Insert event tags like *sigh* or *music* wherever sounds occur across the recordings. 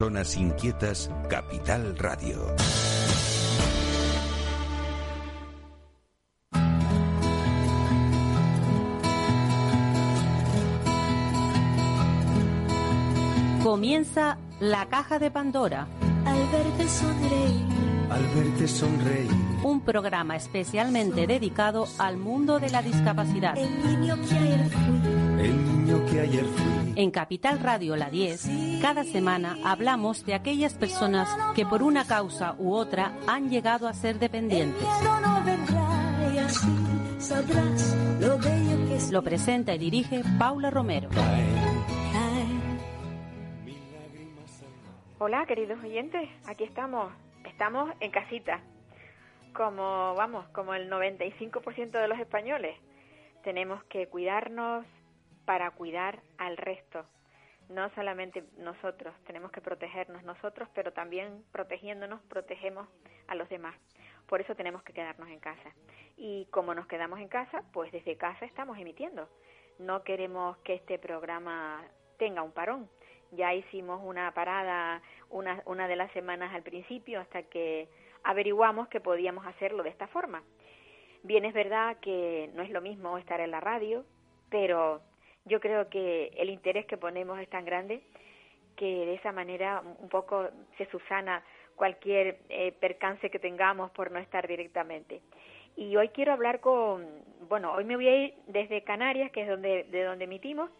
Zonas Inquietas, Capital Radio. Comienza la caja de Pandora. Al verte sonreír. Al verte sonreír. Un programa especialmente dedicado al mundo de la discapacidad. El niño que ayer fui. El niño que ayer fui. En Capital Radio La 10, cada semana hablamos de aquellas personas que por una causa u otra han llegado a ser dependientes. Lo presenta y dirige Paula Romero. Hola, queridos oyentes, aquí estamos. Estamos en casita, como vamos, como el 95% de los españoles. Tenemos que cuidarnos para cuidar al resto. No solamente nosotros, tenemos que protegernos nosotros, pero también protegiéndonos protegemos a los demás. Por eso tenemos que quedarnos en casa. Y como nos quedamos en casa, pues desde casa estamos emitiendo. No queremos que este programa tenga un parón. Ya hicimos una parada una, una de las semanas al principio hasta que averiguamos que podíamos hacerlo de esta forma. Bien, es verdad que no es lo mismo estar en la radio, pero yo creo que el interés que ponemos es tan grande que de esa manera un poco se susana cualquier eh, percance que tengamos por no estar directamente. Y hoy quiero hablar con, bueno, hoy me voy a ir desde Canarias, que es donde, de donde emitimos,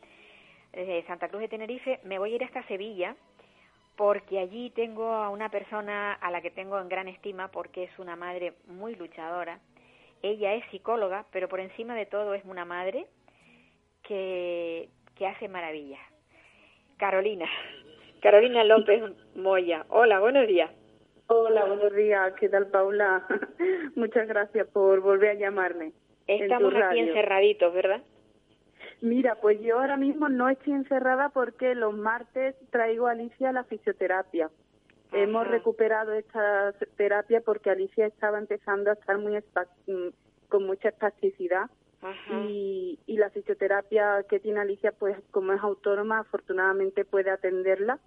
desde Santa Cruz de Tenerife, me voy a ir hasta Sevilla, porque allí tengo a una persona a la que tengo en gran estima porque es una madre muy luchadora. Ella es psicóloga, pero por encima de todo es una madre que, que hace maravillas. Carolina, *laughs* Carolina López Moya. Hola, buenos días. Hola, buenos días. ¿Qué tal, Paula? *laughs* Muchas gracias por volver a llamarme. en Estamos tu aquí encerraditos, ¿verdad? Mira, pues yo ahora mismo no estoy encerrada porque los martes traigo a Alicia a la fisioterapia. Hemos recuperado esta terapia porque Alicia estaba empezando a estar muy mm, con mucha espasticidad Ajá. y, y la fisioterapia que tiene Alicia, pues como es autónoma, afortunadamente puede atenderla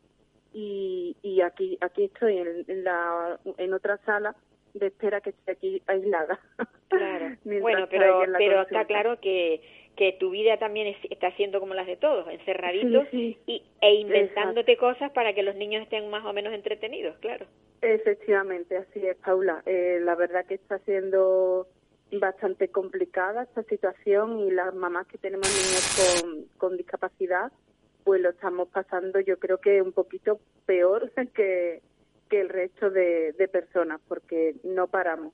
y, y aquí aquí estoy en, en la en otra sala de espera que estoy aquí aislada. Claro. *laughs* Bueno, pero pero está claro que que tu vida también es- está siendo como las de todos, encerraditos Sí, sí. y e inventándote cosas para que los niños estén más o menos entretenidos, claro. Efectivamente, así es, Paula. Eh, la verdad que está siendo bastante complicada esta situación y las mamás que tenemos niños con, con discapacidad, pues lo estamos pasando yo creo que un poquito peor *laughs* que, que el resto de, de personas, porque no paramos.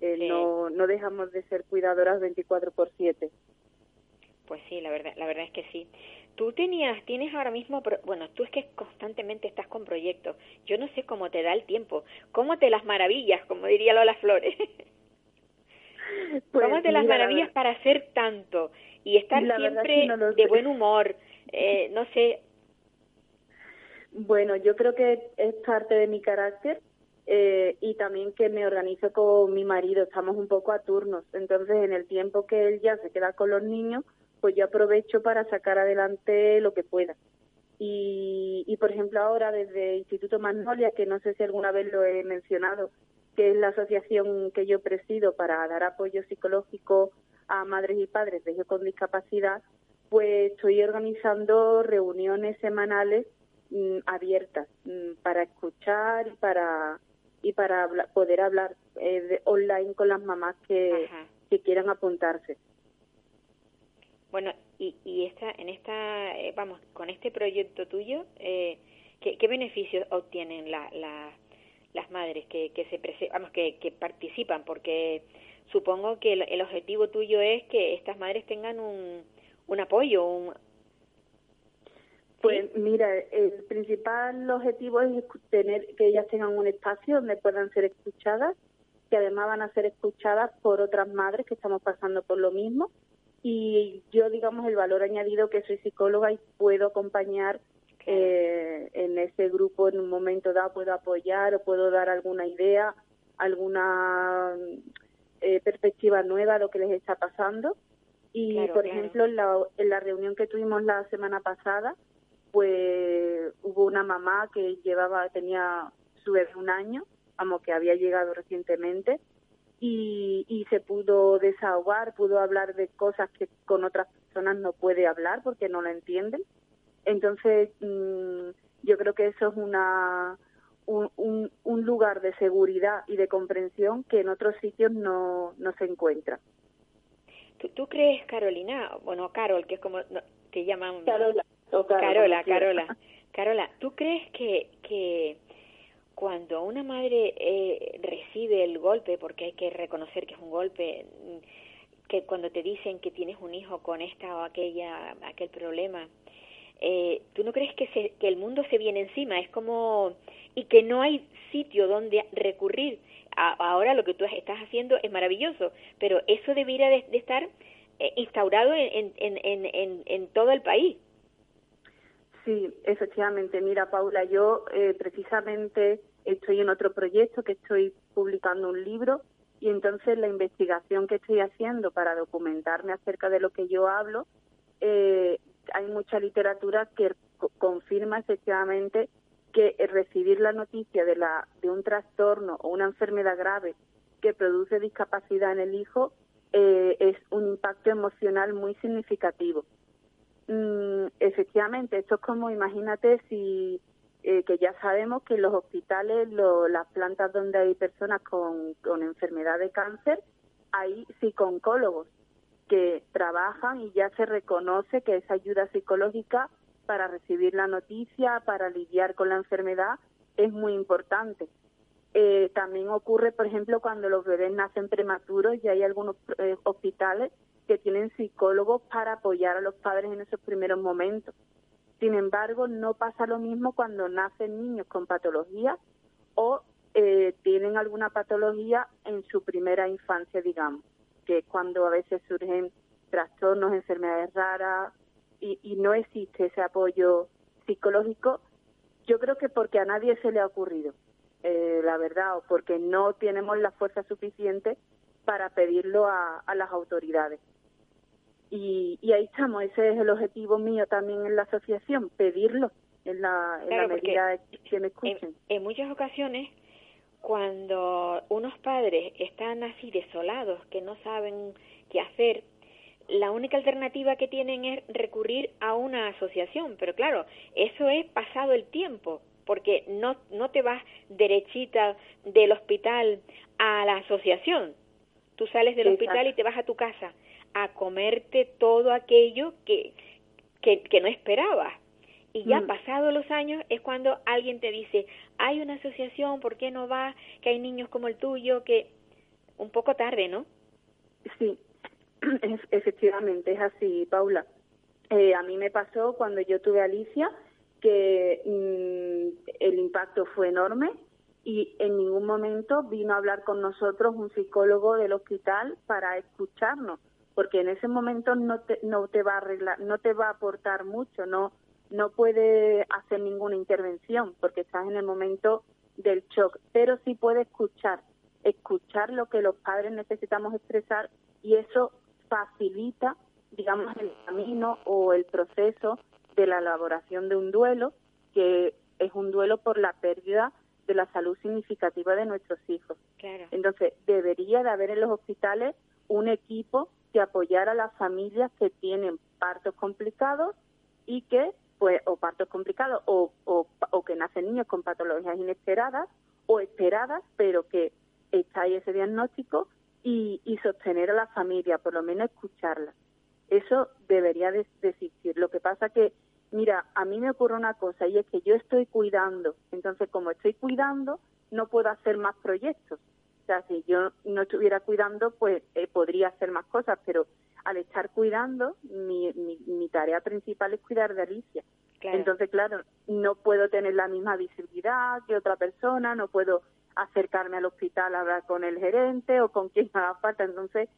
Eh, Sí. no, no dejamos de ser cuidadoras 24 por 7. Pues sí, la verdad, la verdad es que sí. Tú tenías, tienes ahora mismo, bueno, tú es que constantemente estás con proyectos. Yo no sé cómo te da el tiempo, cómo te las maravillas, como diría Lola Flores. *laughs* *laughs* Pues cómo te las la maravillas ver- para hacer tanto y estar La siempre que no de buen humor. Eh, no sé, Bueno, yo creo que es parte de mi carácter eh, y también que me organizo con mi marido, estamos un poco a turnos, entonces en el tiempo que él ya se queda con los niños, pues yo aprovecho para sacar adelante lo que pueda. Y, y por ejemplo ahora desde Instituto Magnolia, que no sé si alguna vez lo he mencionado, que es la asociación que yo presido para dar apoyo psicológico a madres y padres de hijos con discapacidad, pues estoy organizando reuniones semanales mm, abiertas mm, para escuchar y para y para poder hablar eh, de- online con las mamás que, que quieran apuntarse. Bueno, y, y esta, en esta, eh, vamos, con este proyecto tuyo, eh, ¿qué, qué beneficios obtienen la, la- las madres que, que se vamos, que, que participan? Porque supongo que el, el objetivo tuyo es que estas madres tengan un, un apoyo, un, Pues mira, el principal objetivo es tener que ellas tengan un espacio donde puedan ser escuchadas, que además van a ser escuchadas por otras madres que estamos pasando por lo mismo. Y yo, digamos, el valor añadido que soy psicóloga y puedo acompañar. Eh, en ese grupo en un momento dado, puedo apoyar o puedo dar alguna idea, alguna eh, perspectiva nueva a lo que les está pasando. Y, Claro, por claro. ejemplo, en la, en la reunión que tuvimos la semana pasada, pues hubo una mamá que llevaba, tenía su bebé un año, vamos, que había llegado recientemente, y, y se pudo desahogar, pudo hablar de cosas que con otras personas no puede hablar porque no la entienden. Entonces, mm, yo creo que eso es una, un, un, un, lugar de seguridad y de comprensión que en otros sitios no, no se encuentra. ¿Tú, ¿Tú, crees, Carolina, bueno, Carol, que es como te llaman... Carola. Carola, Carola. Carola, ¿tú crees que, que cuando una madre eh, recibe el golpe, porque hay que reconocer que es un golpe, que cuando te dicen que tienes un hijo con esta o aquella, aquel problema, eh, ¿tú no crees que, se, que el mundo se viene encima? Es como, y que no hay sitio donde recurrir. A, ahora lo que tú estás haciendo es maravilloso, pero eso debiera de, estar eh, instaurado en, en, en, en, en todo el país. Sí, efectivamente. Mira, Paula, yo eh, precisamente estoy en otro proyecto que estoy publicando un libro y entonces la investigación que estoy haciendo para documentarme acerca de lo que yo hablo, eh, hay mucha literatura que confirma efectivamente que recibir la noticia de, la, de un trastorno o una enfermedad grave que produce discapacidad en el hijo eh, es un impacto emocional muy significativo. Mm, efectivamente, esto es como, imagínate si, eh, que ya sabemos que los hospitales, lo, las plantas donde hay personas con, con enfermedad de cáncer, hay psicooncólogos que trabajan y ya se reconoce que esa ayuda psicológica para recibir la noticia, para lidiar con la enfermedad, es muy importante. Eh, también ocurre, por ejemplo, cuando los bebés nacen prematuros y hay algunos eh, hospitales que tienen psicólogos para apoyar a los padres en esos primeros momentos. Sin embargo, no pasa lo mismo cuando nacen niños con patologías o eh, tienen alguna patología en su primera infancia, digamos, que es cuando a veces surgen trastornos, enfermedades raras y, y no existe ese apoyo psicológico. Yo creo que porque a nadie se le ha ocurrido, eh, la verdad, o porque no tenemos la fuerza suficiente para pedirlo a, a las autoridades. Y, y, ahí estamos, ese es el objetivo mío también en la asociación, pedirlo en la, en claro, la medida que me escuchen. En, en, muchas ocasiones, cuando unos padres están así desolados, que no saben qué hacer, la única alternativa que tienen es recurrir a una asociación, pero claro, eso es pasado el tiempo, porque no, no te vas derechita del hospital a la asociación, tú sales del Exacto. hospital y te vas a tu casa a comerte todo aquello que, que, que no esperabas. Y ya mm. pasados los años es cuando alguien te dice, hay una asociación, ¿por qué no va? Que hay niños como el tuyo, que un poco tarde, ¿no? Sí, *clears throat* es, efectivamente, es así, Paula. Eh, a mí me pasó cuando yo tuve a Alicia que mmm, el impacto fue enorme y en ningún momento vino a hablar con nosotros un psicólogo del hospital para escucharnos porque en ese momento no te, no te va a arreglar, no te va a aportar mucho, no, no puede hacer ninguna intervención porque estás en el momento del shock, pero sí puede escuchar, escuchar lo que los padres necesitamos expresar y eso facilita, digamos, el camino o el proceso de la elaboración de un duelo, que es un duelo por la pérdida de la salud significativa de nuestros hijos. Claro. Entonces, debería de haber en los hospitales un equipo que apoyar a las familias que tienen partos complicados y que, pues, o partos complicados o, o, o que nacen niños con patologías inesperadas o esperadas, pero que está ahí ese diagnóstico y, y sostener a la familia, por lo menos escucharla. Eso debería de, de existir. Lo que pasa que, mira, a mí me ocurre una cosa y es que yo estoy cuidando. Entonces, como estoy cuidando, no puedo hacer más proyectos. O sea, si yo no estuviera cuidando, pues eh, podría hacer más cosas, pero al estar cuidando, mi, mi, mi tarea principal es cuidar de Alicia. Claro. Entonces, claro, no puedo tener la misma visibilidad que otra persona, no puedo acercarme al hospital a hablar con el gerente o con quien haga falta. Entonces,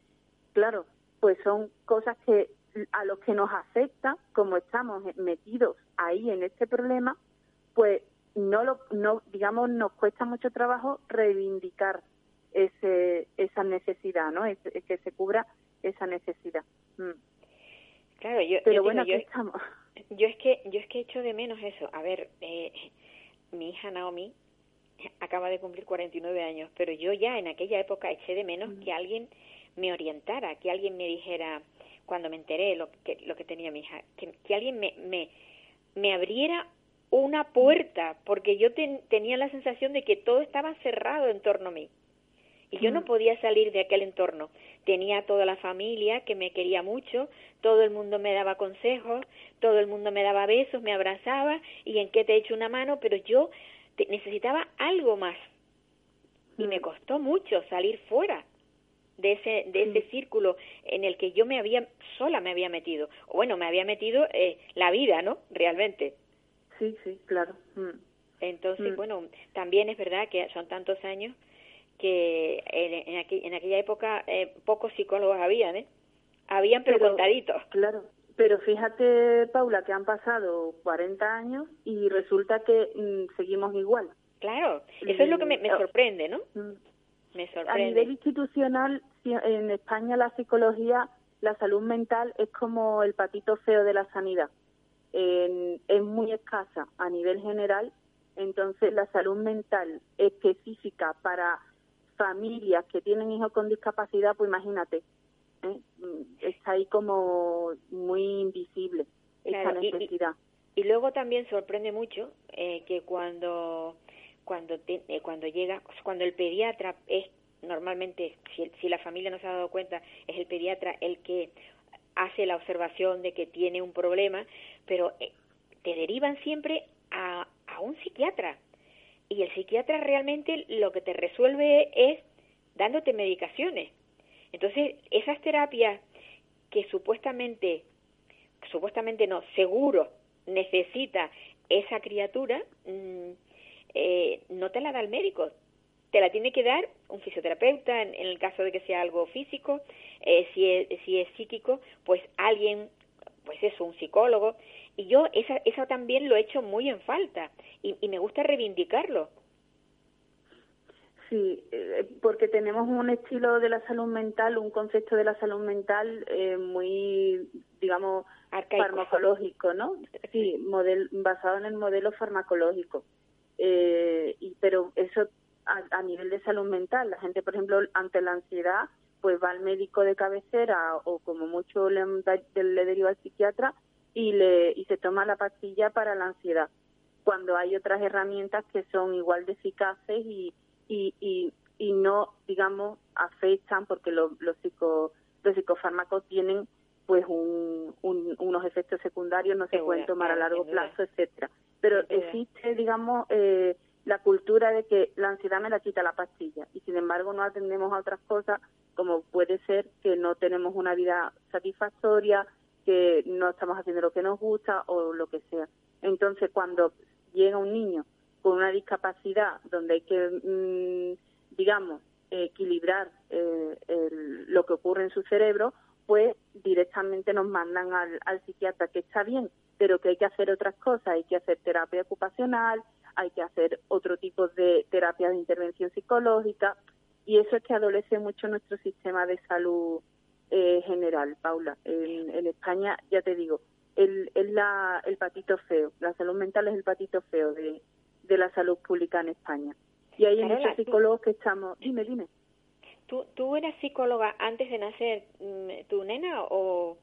claro, pues son cosas que a los que nos afecta, como estamos metidos ahí en este problema, pues no lo, no, digamos, nos cuesta mucho trabajo reivindicar ese, esa necesidad, ¿no? Es, es que se cubra esa necesidad. Mm. Claro, yo, Pero yo bueno, digo, yo, estamos. Yo es que yo es que echo de menos eso. A ver, eh, mi hija Naomi acaba de cumplir 49 años, pero yo ya en aquella época eché de menos que alguien me orientara, que alguien me dijera cuando me enteré lo que lo que tenía mi hija, que, que alguien me, me me abriera una puerta, porque yo tenía la sensación de que todo estaba cerrado en torno a mí. Y yo no podía salir de aquel entorno. Tenía toda la familia que me quería mucho, todo el mundo me daba consejos, todo el mundo me daba besos, me abrazaba y en qué te echo una mano, pero yo necesitaba algo más. Y me costó mucho salir fuera de ese de ese círculo en el que yo me había sola me había metido o bueno me había metido eh, la vida no realmente sí sí claro mm. entonces Mm. bueno también es verdad que son tantos años que en, en, aqu- en aquella época eh, pocos psicólogos habían eh habían pero, Pero- contaditos Claro, pero fíjate, Paula, que han pasado 40 años y resulta que mm, seguimos igual. claro eso es lo que me, me Mm, sorprende no Mm. me A sorprende nivel institucional, en España la psicología, la salud mental es como el patito feo de la sanidad. En- es muy escasa a nivel general, entonces la salud mental específica para familias que tienen hijos con discapacidad, pues imagínate, ¿eh? Mm, está ahí como muy invisible Claro, y- necesidad. Y luego también sorprende mucho eh, que cuando cuando te- eh, cuando llega cuando el pediatra es normalmente si, si la familia no se ha dado cuenta es el pediatra el que hace la observación de que tiene un problema, pero eh, te derivan siempre a, a un psiquiatra y el psiquiatra realmente lo que te resuelve es dándote medicaciones. Entonces, esas terapias que supuestamente supuestamente no, seguro necesita esa criatura, mm, eh, no te la da el médico, te la tiene que dar un fisioterapeuta en, en el caso de que sea algo físico, eh, si, es, si es psíquico, pues alguien, pues eso, un psicólogo. Y yo esa, eso también lo he hecho muy en falta y, y me gusta reivindicarlo. Sí, eh, porque tenemos un estilo de la salud mental, un concepto de la salud mental eh, muy, digamos, Arcaico. farmacológico, ¿no? *laughs* Sí, model, basado en el modelo farmacológico. Eh, y, pero eso a, a nivel de salud mental, la gente, por ejemplo, ante la ansiedad, pues va al médico de cabecera o como mucho le, le deriva al psiquiatra y, le, y se toma la pastilla para la ansiedad cuando hay otras herramientas que son igual de eficaces y, y, y, y no, digamos, afectan porque lo- los, psico, los psicofármacos tienen pues un, un- unos efectos secundarios, no se pueden tomar a claro, largo duda. plazo, etcétera. Pero existe, digamos, eh, la cultura de que la ansiedad me la quita la pastilla y sin embargo no atendemos a otras cosas como puede ser que no tenemos una vida satisfactoria, que no estamos haciendo lo que nos gusta o lo que sea. Entonces, cuando llega un niño con una discapacidad donde hay que, mm, digamos, equilibrar eh, el- lo que ocurre en su cerebro, pues directamente nos mandan al, al psiquiatra, que está bien, pero que hay que hacer otras cosas, hay que hacer terapia ocupacional, hay que hacer otro tipo de terapia de intervención psicológica, y eso es que adolece mucho nuestro sistema de salud eh, general, Paula. En, en España, ya te digo, el, es la, el patito feo, la salud mental es el patito feo de, de la salud pública en España. Y hay Carola, muchos tú- psicólogos que estamos... Dime, dime. ¿Tú, ¿Tú eras psicóloga antes de nacer mm, tu nena o...?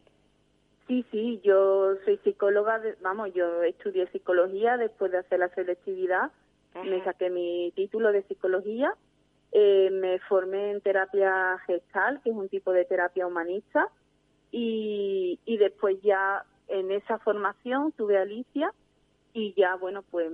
Sí, sí, yo soy psicóloga, de- vamos, yo estudié psicología después de hacer la selectividad, me saqué mi título de psicología, eh, me formé en terapia gestal, que es un tipo de terapia humanista, y, y después ya en esa formación tuve a Alicia y ya, bueno, pues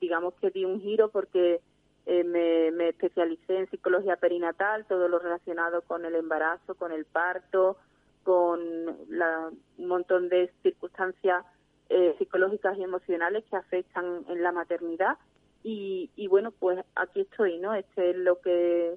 digamos que di un giro porque eh, me, me especialicé en psicología perinatal, todo lo relacionado con el embarazo, con el parto, con la, un montón de circunstancias eh, psicológicas y emocionales que afectan en la maternidad y, y bueno pues aquí estoy no este es lo que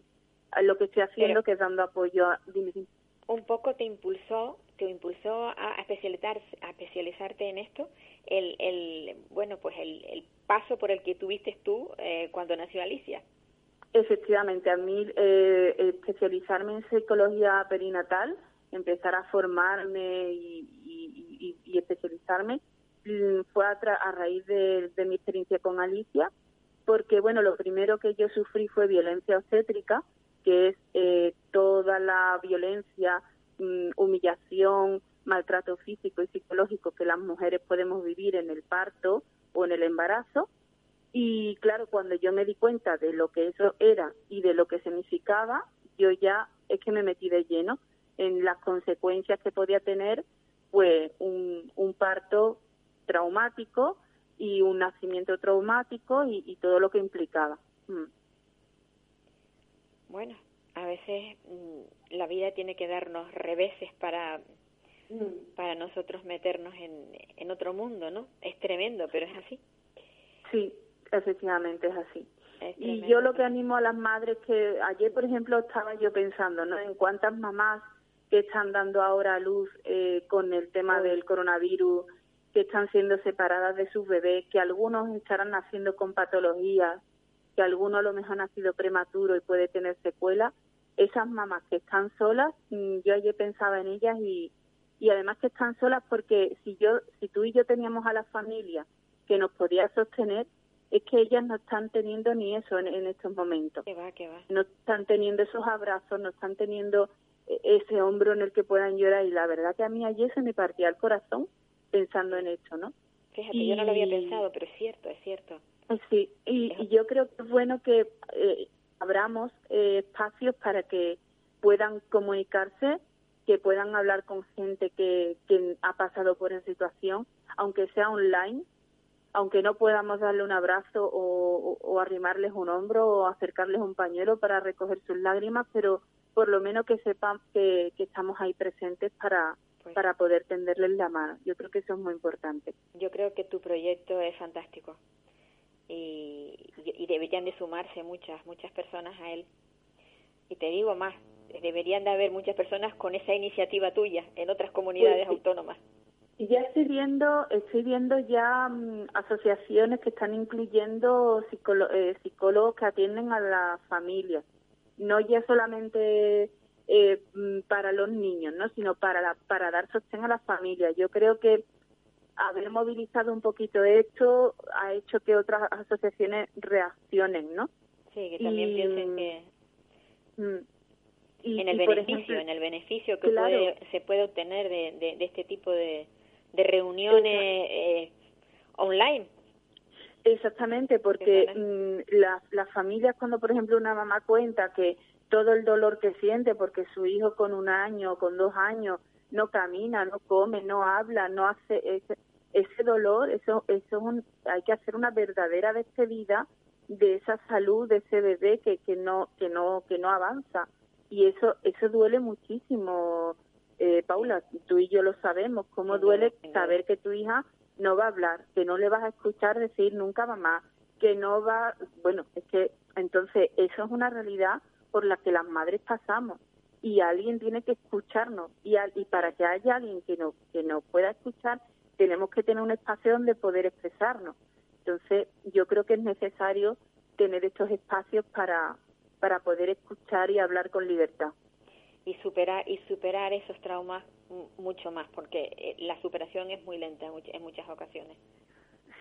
lo que estoy haciendo Pero- que es dando apoyo a dime, dime. un poco te impulsó te impulsó a especializar a especializarte en esto el, el bueno pues el, el paso por el que tuviste tú eh, cuando nació Alicia. Efectivamente, a mí eh, especializarme en psicología perinatal, empezar a formarme y, y- y y, especializarme mm, fue a, a raíz de, mi experiencia con Alicia, porque bueno, lo primero que yo sufrí fue violencia obstétrica, que es eh, toda la violencia, mm, humillación, maltrato físico y psicológico que las mujeres podemos vivir en el parto o en el embarazo. Y claro, cuando yo me di cuenta de lo que eso era y de lo que significaba, yo ya es que me metí de lleno en las consecuencias que podía tener pues un, un parto traumático y un nacimiento traumático y, todo lo que implicaba. Mm. Bueno, a veces mm, la vida tiene que darnos reveses para mm. para nosotros meternos en, en otro mundo, ¿no? Es tremendo, pero es así. Sí, efectivamente es así. y yo lo que animo a las madres que ayer, por ejemplo, estaba yo pensando, ¿no? En cuántas mamás que están dando ahora a luz eh, con el tema del coronavirus, que están siendo separadas de sus bebés, que algunos estarán naciendo con patologías, que alguno a lo mejor ha nacido prematuro y puede tener secuelas. Esas mamás que están solas, mm, yo ayer pensaba en ellas y, y además que están solas porque si yo, si tú y yo teníamos a la familia que nos podía sostener, es que ellas no están teniendo ni eso en, estos momentos. va, va. No están teniendo esos abrazos, no están teniendo ese hombro en el que puedan llorar y la verdad que a mí ayer se me partía el corazón pensando en esto, ¿no? Fíjate, yo no lo había pensado, pero es cierto, es cierto. Eh, sí, y, yo creo que es bueno que eh, abramos eh, espacios para que puedan comunicarse, que puedan hablar con gente que, que ha pasado por esa situación, aunque sea online, aunque no podamos darle un abrazo o, o arrimarles un hombro o acercarles un pañuelo para recoger sus lágrimas, pero por lo menos que sepan que, estamos ahí presentes para, pues para poder tenderles la mano. Yo creo que eso es muy importante. Yo creo que tu proyecto es fantástico y, y, deberían de sumarse muchas, muchas personas a él. Y te digo más, deberían de haber muchas personas con esa iniciativa tuya en otras comunidades pues autónomas. Y ya estoy viendo, estoy viendo ya mm, asociaciones que están incluyendo eh, psicólogos que atienden a las familias no ya solamente eh, mm, para los niños, ¿no? sino para, para dar sostén a las familias. Yo creo que haber movilizado un poquito esto ha hecho que otras asociaciones reaccionen, ¿no? Sí, que también piensen que... Mm, en el beneficio, en el beneficio que se puede obtener de, de, este tipo de, de reuniones eh, online. Exactamente, porque mm, las, familias cuando, por ejemplo, una mamá cuenta que todo el dolor que siente porque su hijo con un año con dos años no camina, no come, no habla, no hace ese, ese dolor, eso, eso hay que hacer una verdadera despedida de esa salud de ese bebé que, que no que no que no avanza. Y eso eso duele muchísimo eh, Paula tú y yo lo sabemos cómo duele saber que tu hija no va a hablar, que no le vas a escuchar decir nunca mamá, que no va, bueno, es que entonces eso es una realidad por la que las madres pasamos. Y alguien tiene que escucharnos. Y, y para que haya alguien que no que nos pueda escuchar tenemos que tener un espacio donde poder expresarnos. Entonces yo creo que es necesario tener estos espacios para para poder escuchar y hablar con libertad. Y superar y superar esos traumas mucho más porque eh, la superación es muy lenta en muchas ocasiones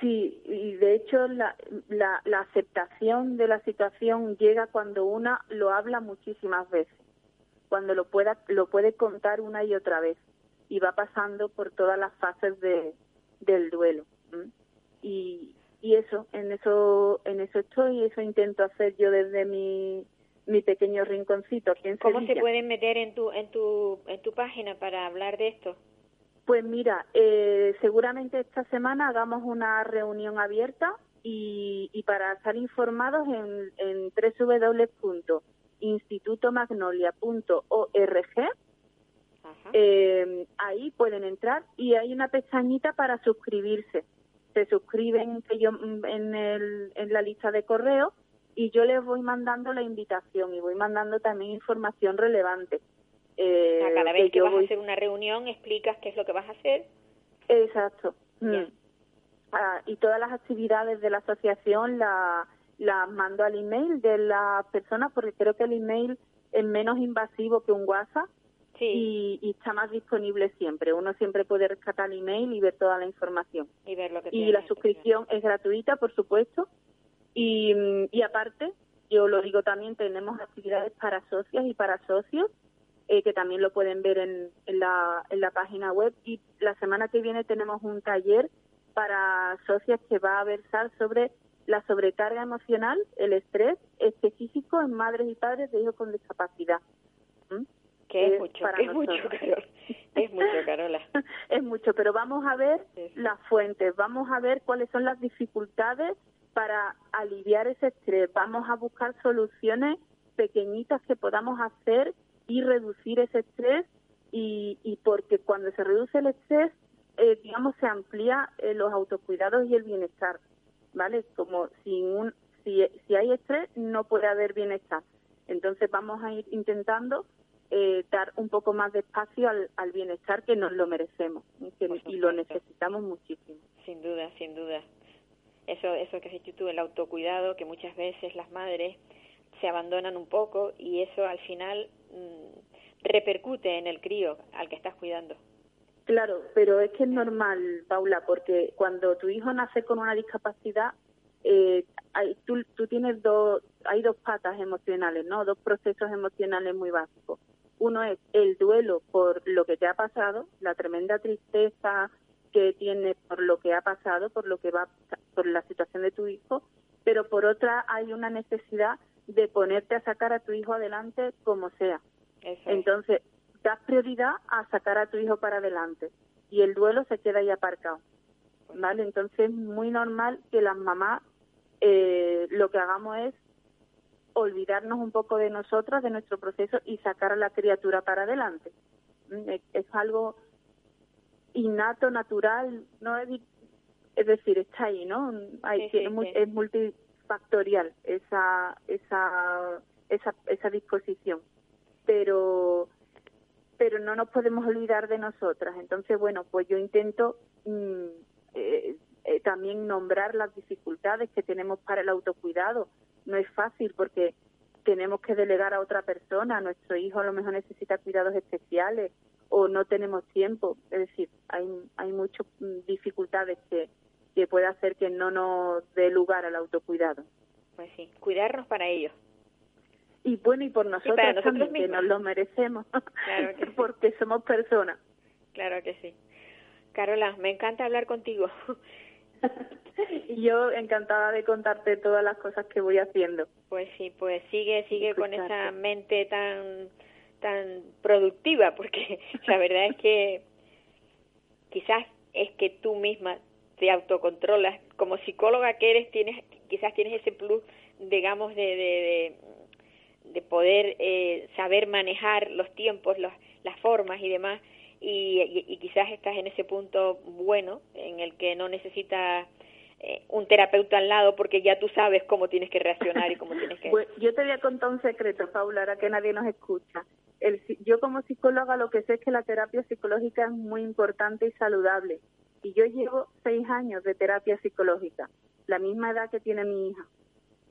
sí y de hecho la, la, la aceptación de la situación llega cuando una lo habla muchísimas veces cuando lo pueda lo puede contar una y otra vez y va pasando por todas las fases de del duelo y y eso en eso en eso estoy y eso intento hacer yo desde mi mi pequeño rinconcito aquí en ¿Cómo se pueden meter en tu, en, tu, en tu página para hablar de esto? Pues mira, eh, seguramente esta semana hagamos una reunión abierta y, y para estar informados en, en www.institutomagnolia.org eh, ahí pueden entrar y hay una pestañita para suscribirse. Se suscriben yo, en, el, en la lista de correo y yo les voy mandando la invitación y voy mandando también información relevante. Eh, cada vez que, vas a hacer una reunión explicas qué es lo que vas a hacer. Exacto. Mm. Ah, y todas las actividades de la asociación las la mando al email de las personas porque creo que el email es menos invasivo que un WhatsApp y, está más disponible siempre. Uno siempre puede rescatar el email y ver toda la información. Y ver lo que Y la suscripción es gratuita, por supuesto. Y, y aparte, yo lo digo también, tenemos actividades para socias y para socios, eh, que también lo pueden ver en, en, la, en la página web. Y la semana que viene tenemos un taller para socias que va a versar sobre la sobrecarga emocional, el estrés específico en madres y padres de hijos con discapacidad. Que es, mucho, es mucho, es mucho, Carola. *laughs* es mucho, pero vamos a ver las fuentes, vamos a ver cuáles son las dificultades para aliviar ese estrés, vamos a buscar soluciones pequeñitas que podamos hacer y reducir ese estrés y, y porque cuando se reduce el estrés, eh, digamos, se amplía eh, los autocuidados y el bienestar, ¿vale? Como sin un, si, si hay estrés, no puede haber bienestar. Entonces vamos a ir intentando eh, dar un poco más de espacio al, al bienestar que nos lo merecemos y lo necesitamos muchísimo. Sin duda, sin duda. Eso, eso que has dicho tú, el autocuidado, que muchas veces las madres se abandonan un poco y eso al final repercute en el crío al que estás cuidando. Claro, pero es que es normal, Paula, porque cuando tu hijo nace con una discapacidad, eh, hay, tú, tú tienes dos, hay dos patas emocionales, ¿no? Dos procesos emocionales muy básicos. Uno es el duelo por lo que te ha pasado, la tremenda tristeza que tienes por lo que ha pasado, por lo que va, por la situación de tu hijo, pero por otra hay una necesidad de ponerte a sacar a tu hijo adelante como sea. Entonces, das prioridad a sacar a tu hijo para adelante y el duelo se queda ahí aparcado. ¿Vale? Entonces, es muy normal que las mamás eh, lo que hagamos es olvidarnos un poco de nosotras, de nuestro proceso y sacar a la criatura para adelante. Mm, es, algo innato, natural, no es, es decir, está ahí, ¿no? Hay, Es multifactorial esa, esa, esa, esa disposición. Pero pero no nos podemos olvidar de nosotras. Entonces, bueno, pues yo intento mm, eh, eh, también nombrar las dificultades que tenemos para el autocuidado. No es fácil porque tenemos que delegar a otra persona, nuestro hijo a lo mejor necesita cuidados especiales o no tenemos tiempo. Es decir, hay, hay muchas mm, dificultades que, que puede hacer que no nos dé lugar al autocuidado. Pues sí, cuidarnos para ellos. Y bueno, y por nosotros, también, que nos lo merecemos, claro que *laughs* porque somos personas. Claro que sí. Carola, me encanta hablar contigo. *laughs* y yo encantada de contarte todas las cosas que voy haciendo. Pues sí, pues sigue, sigue con esa mente tan tan productiva, porque *laughs* la verdad es que quizás es que tú misma te autocontrolas como psicóloga que eres, tienes quizás tienes ese plus, digamos, de, de, de, poder eh, saber manejar los tiempos, las formas y demás y, quizás estás en ese punto bueno en el que no necesitas eh, un terapeuta al lado porque ya tú sabes cómo tienes que reaccionar y cómo tienes que... *laughs* Pues yo te voy a contar un secreto, Paula, ahora que nadie nos escucha. El, yo como psicóloga lo que sé es que la terapia psicológica es muy importante y saludable. Y yo llevo seis años de terapia psicológica, la misma edad que tiene mi hija.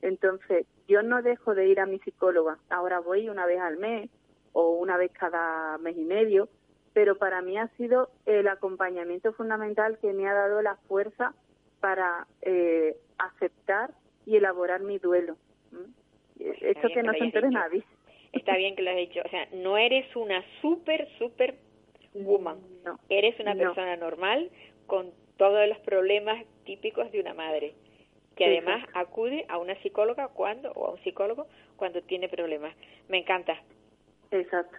Entonces, yo no dejo de ir a mi psicóloga. Ahora voy una vez al mes o una vez cada mes y medio, pero para mí ha sido el acompañamiento fundamental que me ha dado la fuerza para eh, aceptar y elaborar mi duelo. Esto que, no se entere nadie. Está bien que lo has dicho. O sea, no eres una super, super woman. No, eres una persona normal con todos los problemas típicos de una madre que además acude a una psicóloga cuando o a un psicólogo cuando tiene problemas. Me encanta. Exacto.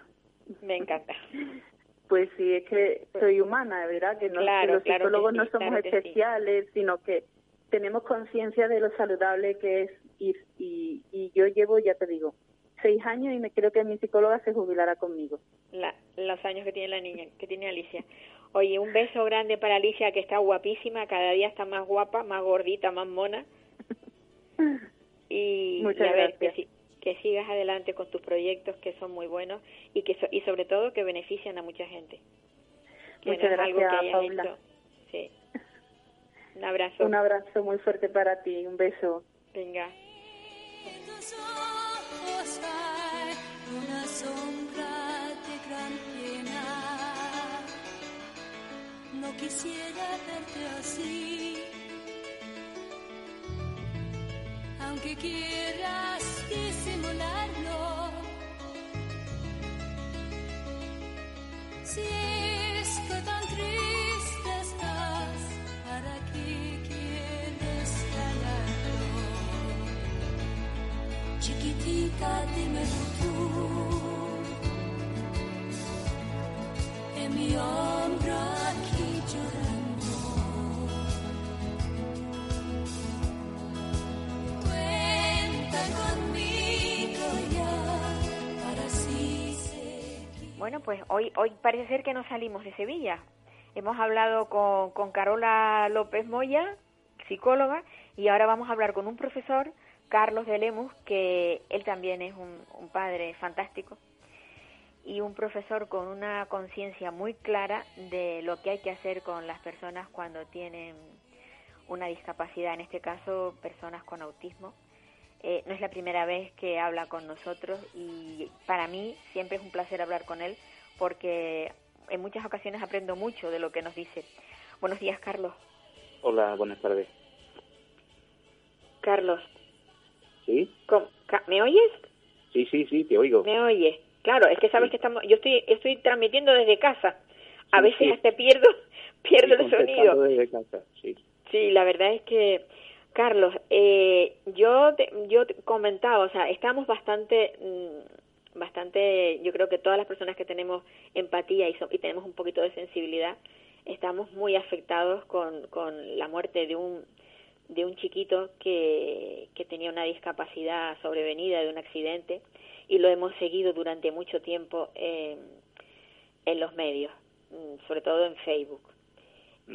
Me encanta. *laughs* Pues sí, es que soy humana, ¿verdad? Que, no, los psicólogos no somos especiales, sino que tenemos conciencia de lo saludable que es ir. Y, y yo llevo, ya te digo, seis años y me creo que mi psicóloga se jubilará conmigo. La, los años que tiene la niña, que tiene Alicia. Oye, un beso grande para Alicia, que está guapísima, cada día está más guapa, más gordita, más mona. Y, Muchas gracias que sigas adelante con tus proyectos que son muy buenos y que y sobre todo que benefician a mucha gente. Muchas gracias, Paula. Sí. Un abrazo. Un abrazo muy fuerte para ti, un beso. Venga. Una sombra te gran No quisiera verte así, aunque quieras disimularlo. Si es que tan triste estás, ¿para qué quieres ganarlo? Chiquitita, dímelo tú. En mi hombro aquí Bueno, pues hoy, hoy parece ser que no salimos de Sevilla. Hemos hablado con, con Carola López Moya, psicóloga, y ahora vamos a hablar con un profesor, Carlos de Lemus, que él también es un padre fantástico y un profesor con una conciencia muy clara de lo que hay que hacer con las personas cuando tienen una discapacidad, en este caso personas con autismo. Eh, no es la primera vez que habla con nosotros y para mí siempre es un placer hablar con él porque en muchas ocasiones aprendo mucho de lo que nos dice. Buenos días, Carlos. Hola, buenas tardes. Carlos, ¿Sí? ¿cómo- ca- ¿me oyes? Sí, sí, sí, te oigo. ¿Me oyes? Claro, es que sabes Sí. que estamos, yo estoy, estoy transmitiendo desde casa. A Sí, veces sí. hasta pierdo, *laughs* pierdo el sonido. desde casa, sí. Sí, la verdad es que, Carlos, eh, yo te, yo te comentaba, o sea, estamos bastante, mm, bastante, yo creo que todas las personas que tenemos empatía y, so- y tenemos un poquito de sensibilidad, estamos muy afectados con, con la muerte de un de un chiquito que, que tenía una discapacidad sobrevenida de un accidente y lo hemos seguido durante mucho tiempo en los medios, mm, sobre todo en Facebook.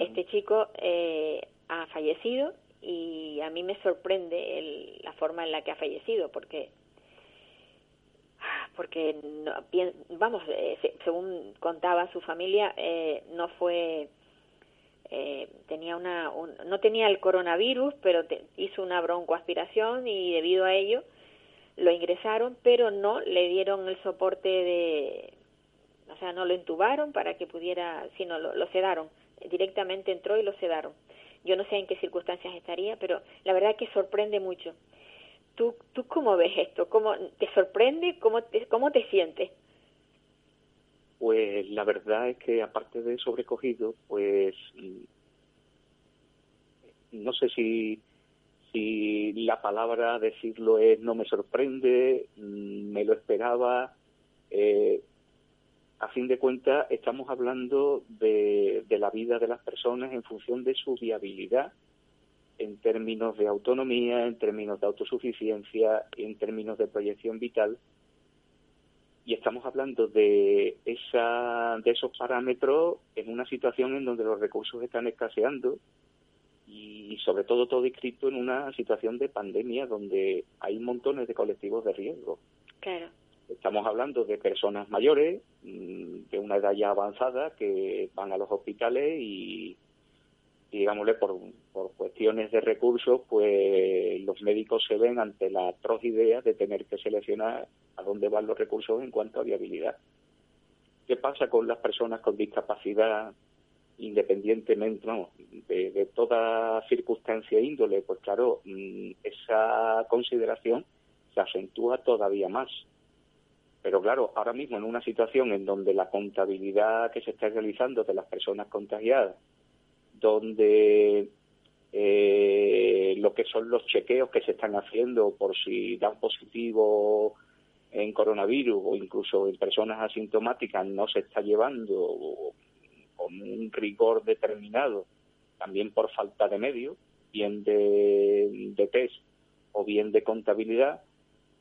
Este chico eh, ha fallecido y a mí me sorprende el- la forma en la que ha fallecido porque porque no, vamos eh, se- según contaba su familia eh, no fue eh, tenía una un- no tenía el coronavirus pero te- hizo una broncoaspiración y debido a ello lo ingresaron pero no le dieron el soporte de o sea no lo intubaron para que pudiera sino lo, lo sedaron. Directamente entró y lo sedaron. Yo no sé en qué circunstancias estaría pero la verdad que sorprende mucho. Tú tú cómo ves esto cómo te sorprende cómo te, cómo te sientes Pues la verdad es que aparte de sobrecogido, pues mm, no sé si si la palabra decirlo es no me sorprende, mm, me lo esperaba. eh, a fin de cuentas, estamos hablando de, de la vida de las personas en función de su viabilidad en términos de autonomía, en términos de autosuficiencia, en términos de proyección vital. Y estamos hablando de, esa, de esos parámetros en una situación en donde los recursos están escaseando y sobre todo todo inscrito en una situación de pandemia donde hay montones de colectivos de riesgo. claro Estamos hablando de personas mayores, mm, de una edad ya avanzada, que van a los hospitales y, y, digámosle, por, por cuestiones de recursos, pues los médicos se ven ante la atroz idea de tener que seleccionar a dónde van los recursos en cuanto a viabilidad. ¿Qué pasa con las personas con discapacidad independientemente de, de toda circunstancia e índole? Pues claro, mm, esa consideración se acentúa todavía más. Pero claro, ahora mismo en una situación en donde la contabilidad que se está realizando de las personas contagiadas, donde eh, lo que son los chequeos que se están haciendo por si dan positivo en coronavirus o incluso en personas asintomáticas no se está llevando con un rigor determinado, también por falta de medios, bien de, test o bien de contabilidad,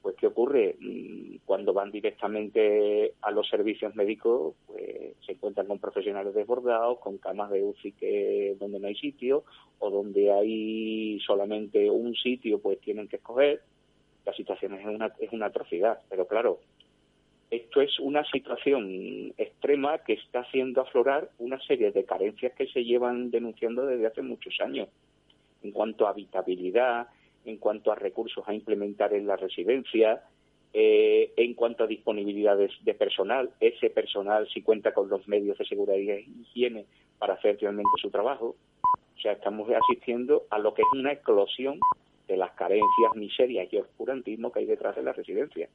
pues ¿qué ocurre? Mm, Cuando van directamente a los servicios médicos, pues se encuentran con profesionales desbordados, con camas de UCI que donde no hay sitio o donde hay solamente un sitio, pues tienen que escoger. La situación es una es una atrocidad, pero claro, esto es una situación extrema que está haciendo aflorar una serie de carencias que se llevan denunciando desde hace muchos años en cuanto a habitabilidad, en cuanto a recursos a implementar en la residencia, eh, en cuanto a disponibilidad de, personal, ese personal si cuenta con los medios de seguridad y higiene para hacer realmente su trabajo. O sea, estamos asistiendo a lo que es una eclosión de las carencias, miserias y oscurantismo que hay detrás de la residencia.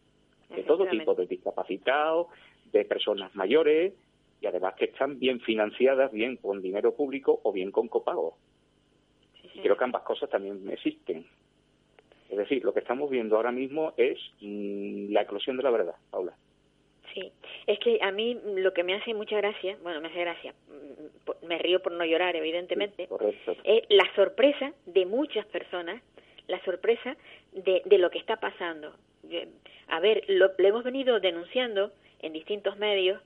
De todo tipo, de discapacitados, de personas mayores y además que están bien financiadas, bien con dinero público o bien con copago. Y creo que ambas cosas también existen. Es decir, lo que estamos viendo ahora mismo es mm, la eclosión de la verdad, Paula. Sí, es que a mí lo que me hace mucha gracia, bueno, me hace gracia, mm, me río por no llorar, evidentemente, es la sorpresa de muchas personas, la sorpresa de, de lo que está pasando. A ver, lo, hemos venido denunciando en distintos medios,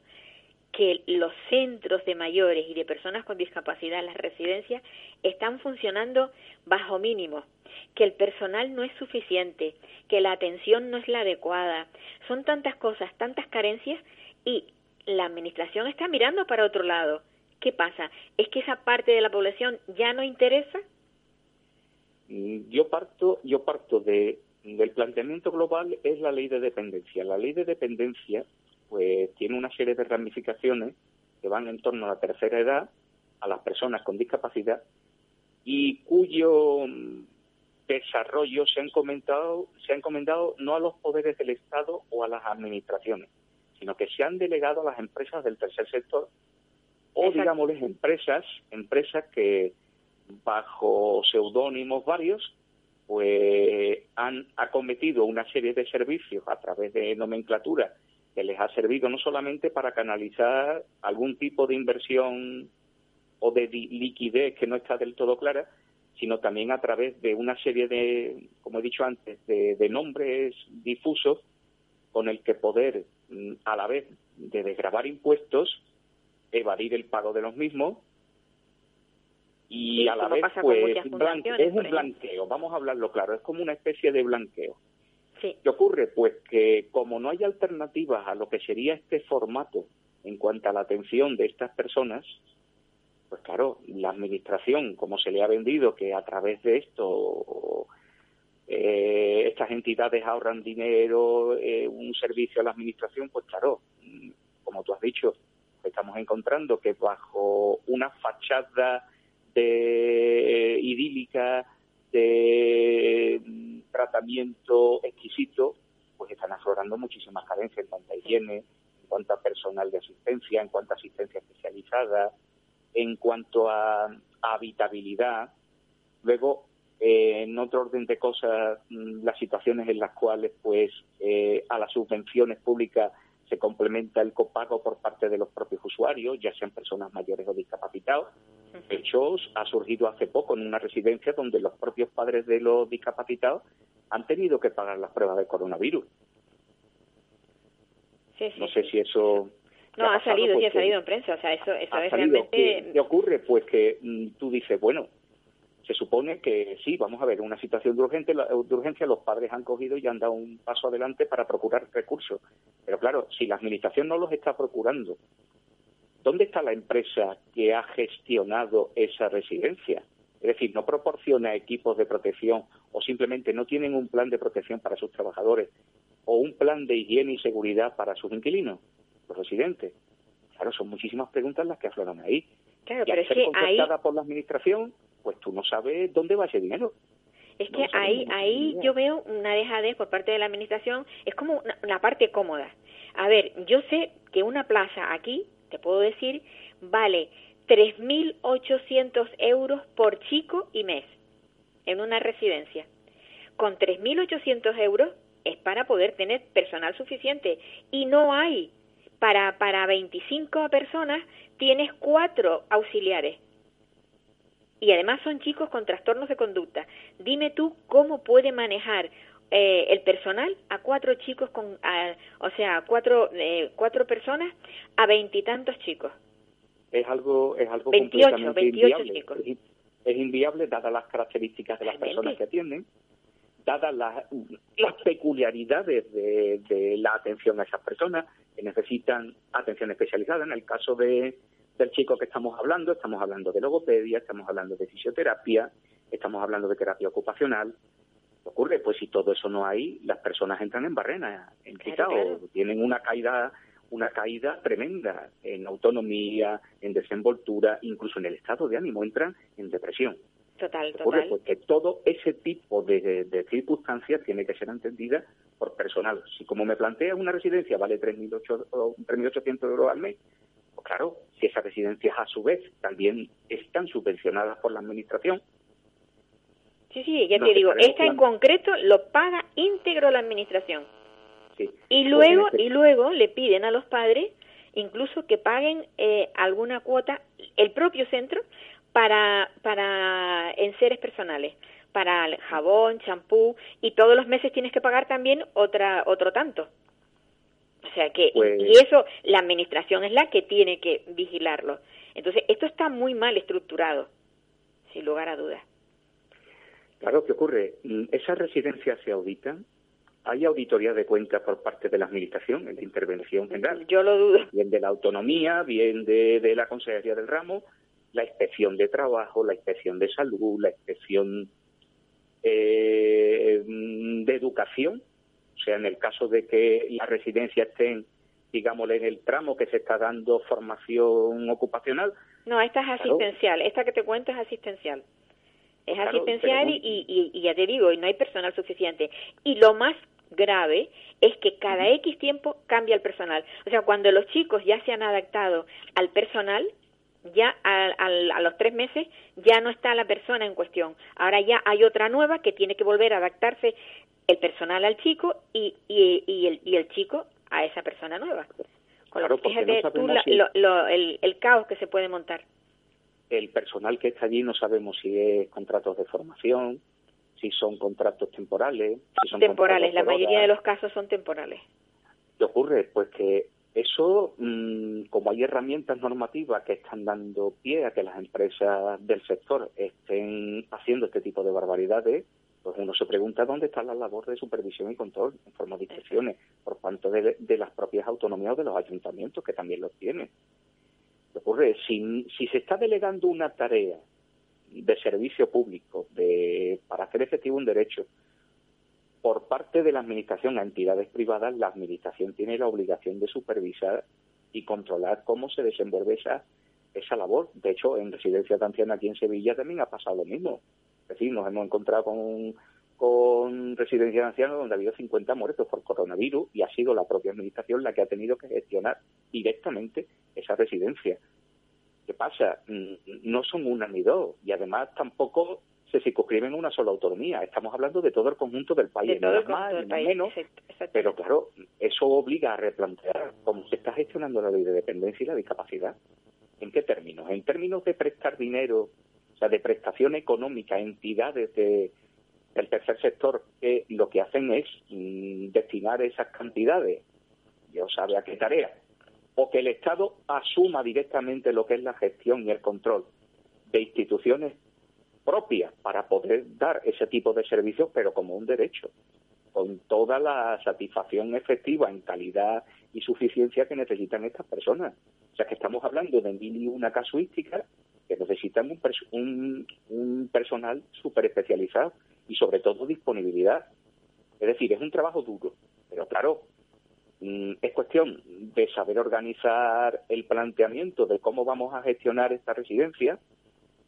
que los centros de mayores y de personas con discapacidad, las residencias, están funcionando bajo mínimo, que el personal no es suficiente, que la atención no es la adecuada. Son tantas cosas, tantas carencias y la administración está mirando para otro lado. ¿Qué pasa? ¿Es que esa parte de la población ya no interesa? Mm, yo parto, yo parto de, del planteamiento global es la ley de dependencia. La ley de dependencia pues tiene una serie de ramificaciones que van en torno a la tercera edad, a las personas con discapacidad y cuyo mm, desarrollo se ha encomendado, se ha encomendado no a los poderes del Estado o a las administraciones, sino que se han delegado a las empresas del tercer sector o digámosles empresas, empresas que bajo seudónimos varios pues han acometido una serie de servicios a través de nomenclatura que les ha servido no solamente para canalizar algún tipo de inversión o de liquidez que no está del todo clara, sino también a través de una serie de, como he dicho antes, de, nombres difusos con el que poder, mm, a la vez de desgravar impuestos, evadir el pago de los mismos y a la vez pues es un blanqueo, vamos a hablarlo claro, es como una especie de blanqueo. ¿Qué ocurre? Pues que como no hay alternativas a lo que sería este formato en cuanto a la atención de estas personas, pues claro, la administración, como se le ha vendido, que a través de esto eh, estas entidades ahorran dinero, eh, un servicio a la administración, pues claro, como tú has dicho, estamos encontrando que bajo una fachada de idílica de tratamiento exquisito, pues están aflorando muchísimas carencias en cuanto a higiene, en cuanto a personal de asistencia, en cuanto a asistencia especializada, en cuanto a, habitabilidad. Luego, eh, en otro orden de cosas, mm, las situaciones en las cuales, pues, eh, a las subvenciones públicas se complementa el copago por parte de los propios usuarios, ya sean personas mayores o discapacitados. De hecho, ha surgido hace poco en una residencia donde los propios padres de los discapacitados han tenido que pagar las pruebas de coronavirus. no sé si eso... No, ha, salido, sí, ha salido en prensa. O sea, eso, eso es realmente... ¿Qué, ocurre? Pues que mm, tú dices, bueno, se supone que sí, vamos a ver, una situación de urgencia, de urgencia los padres han cogido y han dado un paso adelante para procurar recursos. Pero claro, si la administración no los está procurando, ¿dónde está la empresa que ha gestionado esa residencia? Es decir, no proporciona equipos de protección o simplemente no tienen un plan de protección para sus trabajadores o un plan de higiene y seguridad para sus inquilinos, los residentes. Claro, son muchísimas preguntas las que afloran ahí. Claro, pero es que ahí... por la administración, pues tú no sabes dónde va ese dinero. Es que ahí, ahí yo veo una dejadez por parte de la administración, es como una parte cómoda. A ver, yo sé que una plaza aquí te puedo decir, vale 3.800 euros por chico y mes en una residencia. Con 3.800 euros es para poder tener personal suficiente y no hay. Para, para 25 personas tienes cuatro auxiliares. Y además son chicos con trastornos de conducta. Dime tú cómo puede manejar eh, el personal a cuatro chicos con, o sea, cuatro, eh, cuatro personas a veintitantos chicos. Es algo, es algo 28, inviable. Chicos. Es, inviable dadas las características de las personas que atienden, dadas las, las peculiaridades de, de, la atención a esas personas que necesitan atención especializada. En el caso de, del chico que estamos hablando, estamos hablando de logopedia, estamos hablando de fisioterapia, estamos hablando de terapia ocupacional, ocurre? Pues si todo eso no hay, las personas entran en barrena, en Claro, tienen una caída una caída tremenda en autonomía, en desenvoltura, incluso en el estado de ánimo, entran en depresión. Total, Ocurre total. pues que todo ese tipo de, de circunstancias tiene que ser entendida por personal. Si como me plantea una residencia vale 3.800 o 3.800 euros al mes, pues claro, si esas residencias a su vez también están subvencionadas por la administración, Sí, sí, ya te digo, esta en concreto lo paga íntegro la administración. sí. Y Pues luego, este- y luego le piden a los padres incluso que paguen eh, alguna cuota el propio centro para para enseres personales, para el jabón, champú y todos los meses tienes que pagar también otra otro tanto. O sea que y- Pues- y eso la administración es la que tiene que vigilarlo. Entonces, esto está muy mal estructurado, sin lugar a dudas. Claro, ¿qué ocurre? Mm, Esas residencias se auditan, hay auditoría de cuentas por parte de la Administración en la intervención general, Yo lo dudo. bien de la autonomía, bien de, de la Consejería del Ramo, la inspección de trabajo, la inspección de salud, la inspección eh, mm, de educación, o sea, en el caso de que las residencias estén, digámosle, en el tramo que se está dando formación ocupacional, No, esta es Claro. asistencial. Esta que te cuento es asistencial. Es Claro, asistencial pero- y, y, y ya te digo, y no hay personal suficiente. Y lo más grave es que cada X tiempo cambia el personal. O sea, cuando los chicos ya se han adaptado al personal, ya a, al- a los tres meses ya no está la persona en cuestión. Ahora ya hay otra nueva que tiene que volver a adaptarse el personal al chico y, y, y, el, y el chico a esa persona nueva. Con lo Claro, que porque no fíjate tú sabemos la- si- lo- lo- el, el caos que se puede montar. el personal que está allí no sabemos si es contratos de formación, si son contratos temporales, si son temporales, la mayoría de los casos son temporales. ¿Qué ocurre? Pues que eso, mm, como hay herramientas normativas que están dando pie a que las empresas del sector estén haciendo este tipo de barbaridades, pues uno se pregunta dónde está la labor de supervisión y control en forma de inspecciones por parte de, de las propias autonomías o de los ayuntamientos, que también los tienen. ¿Qué ocurre? Si, si se está delegando una tarea de servicio público de, para hacer efectivo un derecho por parte de la Administración a entidades privadas, la Administración tiene la obligación de supervisar y controlar cómo se desenvuelve esa, esa labor. De hecho, en residencias de ancianos aquí en Sevilla también ha pasado lo mismo. Es decir, nos hemos encontrado con, con residencias de ancianos donde ha habido 50 muertos por coronavirus y ha sido la propia Administración la que ha tenido que gestionar directamente esa residencia. ¿Qué pasa? Mm, No son una ni dos y además tampoco se circunscriben a una sola autonomía. Estamos hablando de todo el conjunto del país, De unas más, país. menos, pero claro, eso obliga a replantear cómo se está gestionando la ley de dependencia y la discapacidad. ¿En qué términos? En términos de prestar dinero, o sea, de prestación económica a entidades de- del tercer sector que lo que hacen es mm, destinar esas cantidades, Dios sabe a qué tarea, o que el Estado asuma directamente lo que es la gestión y el control de instituciones propias para poder dar ese tipo de servicios, pero como un derecho, con toda la satisfacción efectiva en calidad y suficiencia que necesitan estas personas. O sea que estamos hablando de mil y una casuísticas que necesitan un, pers- un, un personal súper especializado y sobre todo disponibilidad. Es decir, es un trabajo duro, pero claro, mm, es cuestión de saber organizar el planteamiento de cómo vamos a gestionar esta residencia,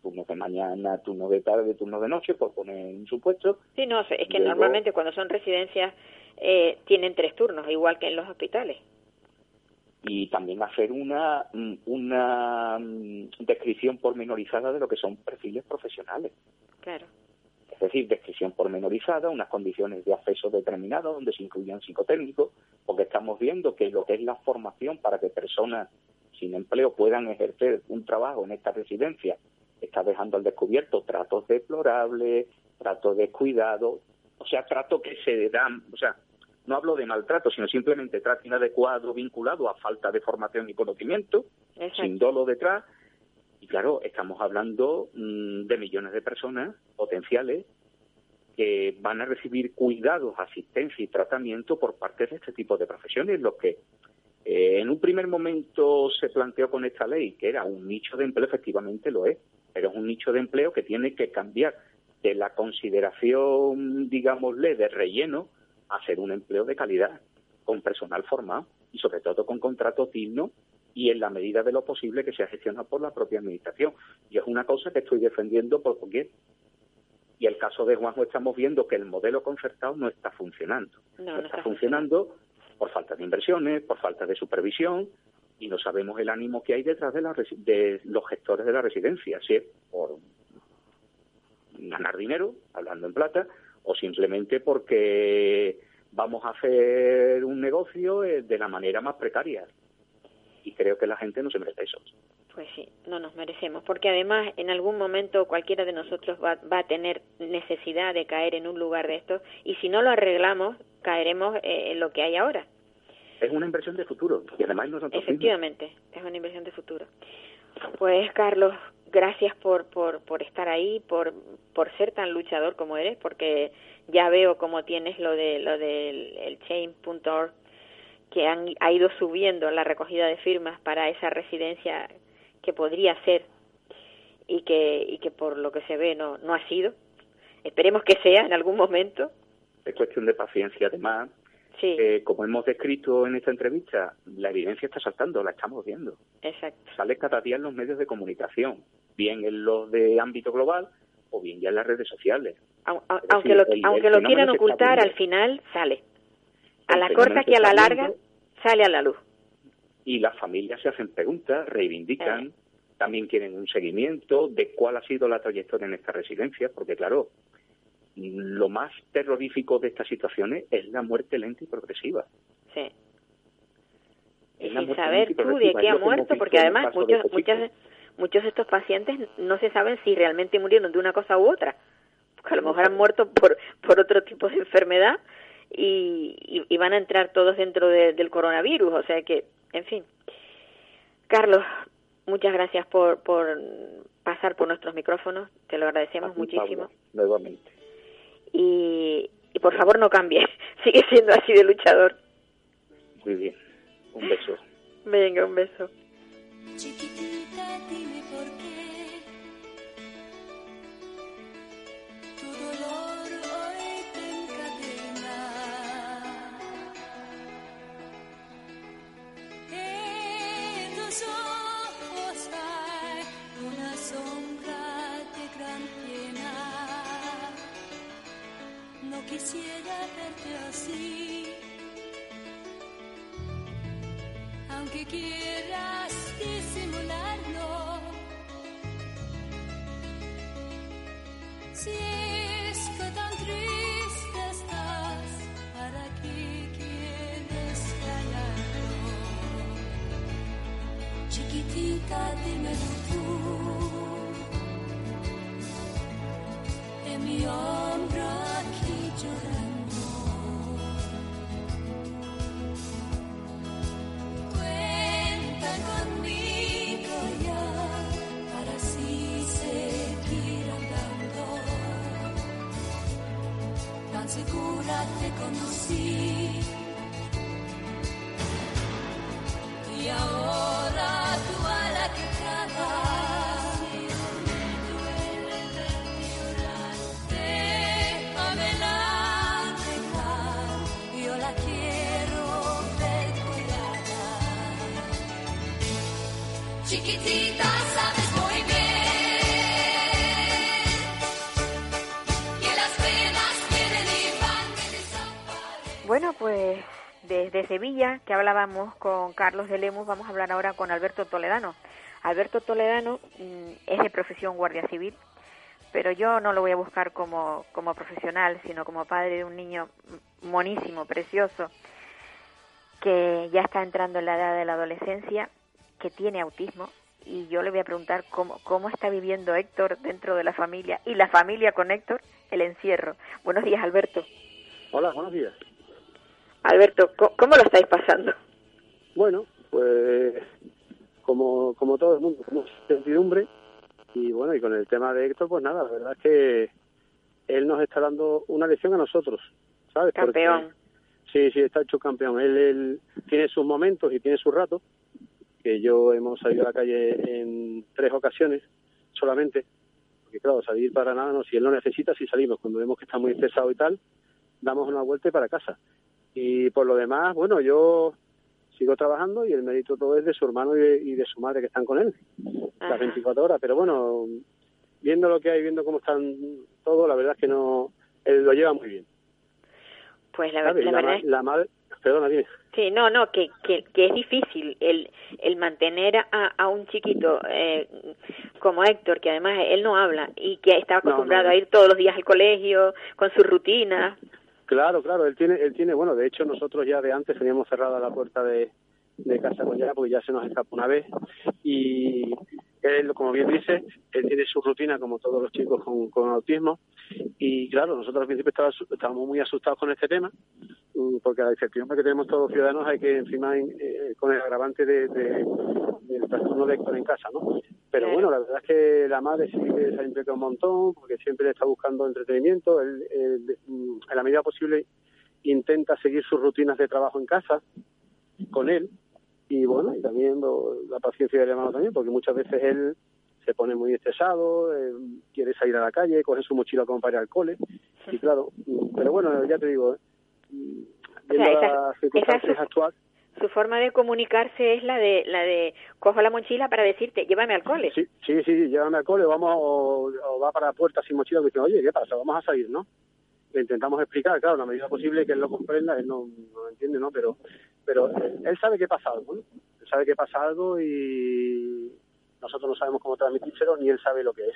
turnos de mañana, turnos de tarde, turnos de noche, por poner un supuesto, Sí, no, es que Luego- normalmente cuando son residencias eh, tienen tres turnos, igual que en los hospitales. Y también hacer una, mm, una mm, descripción pormenorizada de lo que son perfiles profesionales. Claro. Es decir, descripción pormenorizada, unas condiciones de acceso determinadas donde se incluyan psicotécnicos, porque estamos viendo que lo que es la formación para que personas sin empleo puedan ejercer un trabajo en esta residencia está dejando al descubierto tratos deplorables, tratos descuidados, o sea, tratos que se dan, o sea, no hablo de maltrato, sino simplemente trato inadecuado vinculado a falta de formación y conocimiento, Exacto. sin dolo detrás. Y claro, estamos hablando mm, de millones de personas potenciales que van a recibir cuidados, asistencia y tratamiento por parte de este tipo de profesiones, lo que eh, en un primer momento se planteó con esta ley, que era un nicho de empleo, efectivamente lo es, pero es un nicho de empleo que tiene que cambiar de la consideración, digámosle, de relleno a ser un empleo de calidad, con personal formado y sobre todo con contratos dignos y en la medida de lo posible que sea gestionado por la propia administración. Y es una cosa que estoy defendiendo por cualquier. Y el caso de Juanjo estamos viendo que el modelo concertado no está funcionando. No, no está funcionando por falta de inversiones, por falta de supervisión y no sabemos el ánimo que hay detrás de, la de los gestores de la residencia, si es por ganar dinero, hablando en plata, o simplemente porque vamos a hacer un negocio eh, de la manera más precaria. Y creo que la gente no se merece eso. Pues sí, no nos merecemos, porque además en algún momento cualquiera de nosotros va, va a tener necesidad de caer en un lugar de estos y si no lo arreglamos caeremos eh, en lo que hay ahora. Es una inversión de futuro y además nosotros mismos. Efectivamente, es una inversión de futuro. Pues Carlos, gracias por, por, por estar ahí, por, por ser tan luchador como eres, porque ya veo cómo tienes lo de lo del el chain.org que han, ha ido subiendo la recogida de firmas para esa residencia que podría ser y que, y que por lo que se ve no, no ha sido. Esperemos que sea en algún momento. Es cuestión de paciencia, además. Sí, Eh, como hemos descrito en esta entrevista, la evidencia está saltando, la estamos viendo. exacto. Sale cada día en los medios de comunicación, bien en los de ámbito global o bien ya en las redes sociales. Au- au- Es aunque decir, lo, el- el aunque lo quieran ocultar, al final sale. A El la corta que a la larga viendo sale a la luz. Y las familias se hacen preguntas, reivindican, Eh. también quieren un seguimiento de cuál ha sido la trayectoria en esta residencia, porque claro, lo más terrorífico de estas situaciones es la muerte lenta y progresiva. Sí. Y Es sin saber tú de qué ha muerto, porque además muchos, muchas, chico. Muchos de estos pacientes no se saben si realmente murieron de una cosa u otra. Porque a lo mejor han muerto por, por otro tipo de enfermedad y, y, y van a entrar todos dentro de- del coronavirus. O sea que, en fin. Carlos, muchas gracias por, por pasar por nuestros micrófonos. Te lo agradecemos ti, muchísimo. Pablo, nuevamente. Y, y por favor no cambies. *laughs* Sigue siendo así de luchador. Muy bien. Un beso. Venga, un beso. Quieras disimularlo. Si es que tan triste estás, ¿para qué quieres callarlo? Chiquitita, dímelo tú. En mi hombro aquí llorando. Sevilla, que hablábamos con Carlos de Lemus, vamos a hablar ahora con Alberto Toledano. Alberto Toledano mm, es de profesión guardia civil, pero yo no lo voy a buscar como, como profesional, sino como padre de un niño monísimo, precioso, que ya está entrando en la edad de la adolescencia, que tiene autismo, y yo le voy a preguntar cómo, cómo está viviendo Héctor dentro de la familia y la familia con Héctor el encierro. Buenos días, Alberto. Hola, buenos días. Alberto, ¿cómo, lo estáis pasando? Bueno, pues como, como todo el mundo, con incertidumbre. Y bueno, y con el tema de Héctor, pues nada, la verdad es que él nos está dando una lección a nosotros, ¿sabes? Porque- Campeón. sí, sí, está hecho campeón. Él, él tiene sus momentos y tiene sus ratos, que yo hemos salido a la calle en tres ocasiones solamente, porque claro, salir para nada, no, si él lo necesita, si salimos, cuando vemos que está muy estresado y tal, damos una vuelta y para casa. Y por lo demás, bueno, yo sigo trabajando y el mérito todo es de su hermano y de, y de su madre que están con él, Ajá. las 24 horas. Pero bueno, viendo lo que hay, viendo cómo están todo, la verdad es que no, él lo lleva muy bien. Pues la, ver- ¿sabes? la la, verdad ma- la madre, perdona, dime. Sí, no, no, que, que, que es difícil el, el mantener a, a un chiquito eh, como Héctor, que además él no habla y que está No, acostumbrado no. a ir todos los días al colegio con su rutina. Claro, claro, él tiene, él tiene, bueno, de hecho nosotros ya de antes teníamos cerrada la puerta de, casa ya, porque ya se nos escapó una vez. Y él, como bien dice, él tiene su rutina como todos los chicos con, con autismo. Y claro, nosotros al principio estaba- estábamos muy asustados con este tema mm, porque la incertidumbre que tenemos todos los ciudadanos hay que encima eh, con el agravante de, de- del trastorno de Héctor en casa, ¿no? Pero bueno, la verdad es que la madre sí que se ha implicado un montón porque siempre le está buscando entretenimiento, él, él, mm, en la medida posible intenta seguir sus rutinas de trabajo en casa con él y bueno, y también lo- la paciencia del hermano también, porque muchas veces él se pone muy estresado, eh, quiere salir a la calle, coge su mochila como para ir al cole, y claro, pero bueno, ya te digo, eh, mm, O sea, viendo esa- las circunstancias su- actuales, Su forma de comunicarse es la de la de cojo la mochila para decirte llévame al cole. sí, sí, sí, llévame al cole, vamos, o, o va para la puerta sin mochila, y dice, oye, ¿qué pasa? Vamos a salir, ¿no? Le intentamos explicar, claro, en la medida posible que él lo comprenda, él no, no lo entiende, ¿no? Pero, pero eh, él sabe que pasa algo, ¿no? Él sabe que pasa algo y nosotros no sabemos cómo transmitírselo, ni él sabe lo que es.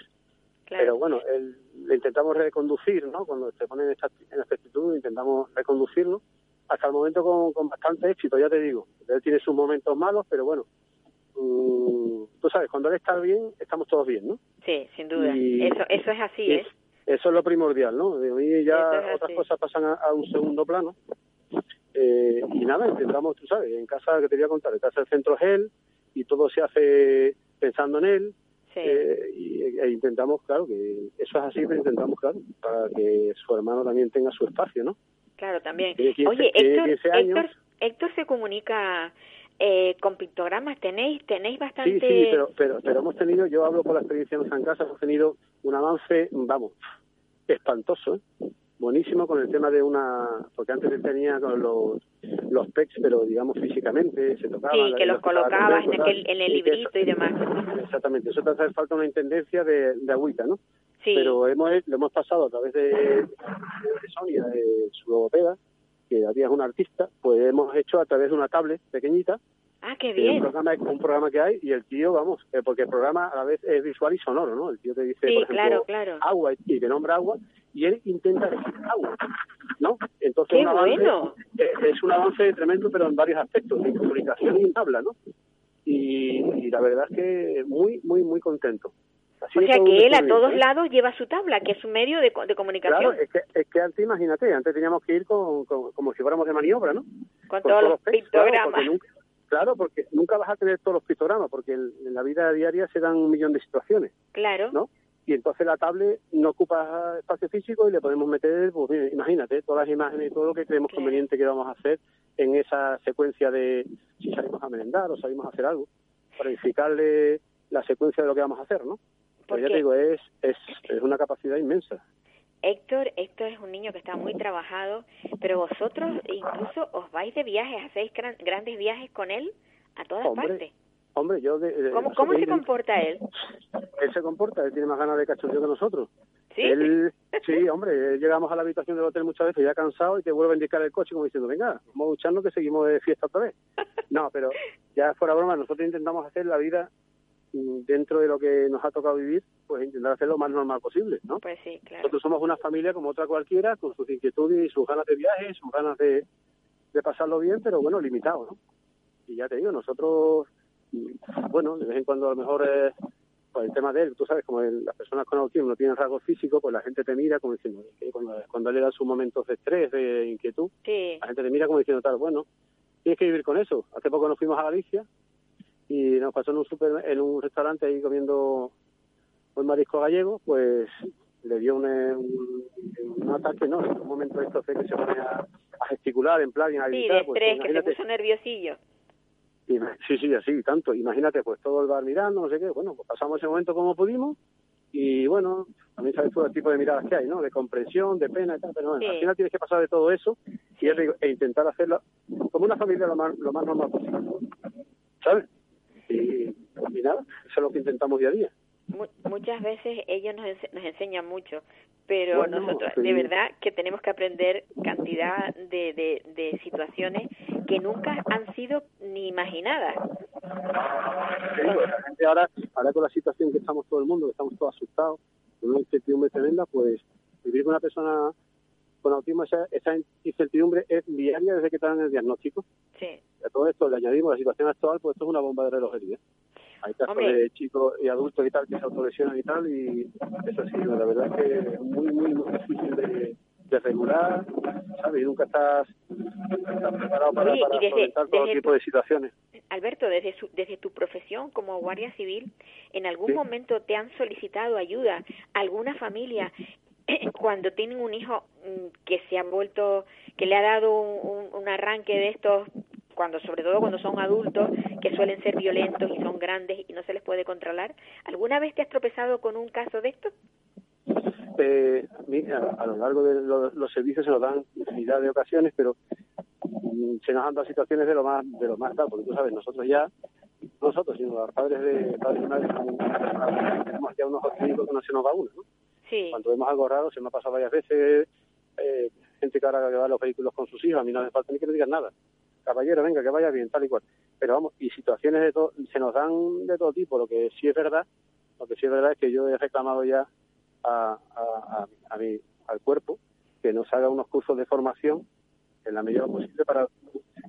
Claro. Pero bueno, él, le intentamos reconducir, ¿no? Cuando se pone en esta, en esta actitud, intentamos reconducirlo hasta el momento con, con bastante éxito, ya te digo. Él tiene sus momentos malos, pero bueno, mm, tú sabes, cuando él está bien, estamos todos bien, ¿no? Sí, sin duda. Y- Eso eso es así, Y ¿eh? Eso es lo primordial, ¿no? De mí ya es otras cosas pasan a, a un segundo plano. Eh, y nada, intentamos, tú sabes, en casa que te voy a contar, en casa el centro es él y todo se hace pensando en él. Sí. Eh, y, e intentamos, claro, que eso es así, pero intentamos, claro, para que su hermano también tenga su espacio, ¿no? Claro, también. Tiene 15 Oye, tiene Héctor, 15 años. Héctor, Héctor se comunica eh, con pictogramas. Tenéis tenéis bastante. Sí, sí, pero, pero, pero hemos tenido, yo hablo por la experiencia en casa, hemos tenido un avance, vamos, espantoso, ¿eh? buenísimo con el tema de una, porque antes tenía con los, los pecs, pero digamos físicamente, se tocaban. Sí, que los colocabas en, aquel, en el y librito eso- y demás. Exactamente, eso te hace falta una intendencia de, de agüita, ¿no? Sí. Pero hemos, lo hemos pasado a través de, de Sonia, de su logopeda, que todavía es una artista, pues hemos hecho a través de una tablet pequeñita, Ah, qué es un bien. programa, un programa que hay, y el tío, vamos, eh, porque el programa a la vez es visual y sonoro, ¿no? El tío te dice, Sí, por ejemplo, claro, claro. agua y te nombra agua, y él intenta decir agua, ¿no? Entonces ¡Qué un avance, bueno! eh, es un avance tremendo, pero en varios aspectos, en comunicación y en habla, ¿no? Y, y la verdad es que muy, muy, muy contento. Así O sea que él a todos ¿eh? lados lleva su tabla, que es un medio de, de comunicación Claro, es que, es que antes, imagínate, antes teníamos que ir con, con- como si fuéramos de maniobra, ¿no? con Con todos los claro, pictogramas. porque nunca, claro, porque nunca vas a tener todos los pictogramas, porque en, en la vida diaria se dan un millón de situaciones, Claro. ¿no? Y entonces la tablet no ocupa espacio físico y le podemos meter, pues mira, imagínate, todas las imágenes y todo lo que creemos Claro. conveniente que vamos a hacer en esa secuencia de si salimos a merendar o salimos a hacer algo, para indicarle la secuencia de lo que vamos a hacer, ¿no? Pero ya Porque- te digo, es, es, es una capacidad inmensa. Héctor, Héctor es un niño que está muy trabajado, pero vosotros incluso os vais de viajes, hacéis gran- grandes viajes con él a todas Hombre, partes. Hombre, yo... De, de- ¿Cómo, cómo se comporta él? Él se comporta, él tiene más ganas de cachondeo que nosotros. ¿Sí? Él, *laughs* sí, hombre, llegamos a la habitación del hotel muchas veces ya cansado y te vuelve a indicar el coche como diciendo, venga, vamos a ducharnos que seguimos de fiesta otra vez. No, pero ya fuera broma, nosotros intentamos hacer la vida dentro de lo que nos ha tocado vivir, pues intentar hacer lo más normal posible, ¿no? Pues sí, claro. Nosotros somos una familia como otra cualquiera, con sus inquietudes y sus ganas de viaje, sus ganas de, de pasarlo bien, pero bueno, limitado, ¿no? Y ya te digo, nosotros, bueno, de vez en cuando a lo mejor eh, pues el tema de él, tú sabes, como el- las personas con autismo no tienen rasgos físicos, pues la gente te mira como diciendo, cuando, cuando él le da sus momentos de estrés, de inquietud, Sí, la gente te mira como diciendo tal, bueno, tienes que vivir con eso. Hace poco nos fuimos a Galicia y nos pasó en un super, en un restaurante ahí comiendo un marisco gallego, pues le dio un, un, un ataque, ¿no? En un momento de estos de que se pone a, a gesticular, en plan, y a sí, gritar, de pues, estrés, que se puso nerviosillo. Sí, sí, así, tanto. Imagínate, pues todo el bar mirando, no sé qué. Bueno, pues pasamos ese momento como pudimos y bueno, también sabes todo el tipo de miradas que hay, ¿no? De comprensión, de pena y tal, pero bueno, Sí. al final tienes que pasar de todo eso y digo, e intentar hacerlo como una familia lo más, lo más normal posible, ¿sabes? Y, y nada, eso es lo que intentamos día a día. Mu- muchas veces ellos nos, ense- nos enseñan mucho, pero Bueno, nosotros sí. de verdad que tenemos que aprender cantidad de, de, de situaciones que nunca han sido ni imaginadas. Gente ahora, ahora con la situación que estamos todo el mundo, que estamos todos asustados, con una incertidumbre tremenda, pues vivir con una persona con autismo, esa, esa incertidumbre es diaria desde que te dan el diagnóstico. Sí. A todo esto le añadimos la situación actual, pues esto es una bomba de relojería. Hay casos Hombre. de chicos y adultos y tal que se autolesionan y tal, y eso sí, la verdad es que es muy, muy, muy difícil de, de regular, ¿sabes? Y nunca estás, estás preparado para, Oye, para y desde- solventar todo tipo tu- de situaciones. Alberto, desde, su, desde tu profesión como guardia civil, ¿en algún Sí. momento te han solicitado ayuda alguna familia cuando tienen un hijo mm, que se ha vuelto, que le ha dado un, arranque de estos, cuando sobre todo cuando son adultos, que suelen ser violentos y son grandes y no se les puede controlar? ¿Alguna vez te has tropezado con un caso de esto? Eh, mira, a lo largo de lo- los servicios se nos dan infinidad de ocasiones, pero mm, se nos han dado situaciones de lo más de lo más tal, porque tú sabes, nosotros ya, no nosotros, sino los padres de padres y madres, tenemos ya unos clínicos que no se nos va uno, ¿no? Sí. Cuando vemos algo raro, se me ha pasado varias veces, eh, gente que ahora que va a los vehículos con sus hijos, a mí no hace falta ni que me digan nada. Caballero, venga, que vaya bien, tal y cual. Pero vamos, y situaciones de todo, se nos dan de todo tipo. Lo que sí es verdad, lo que sí es verdad es que yo he reclamado ya a, a, a, a mi, al cuerpo que nos haga unos cursos de formación en la medida posible para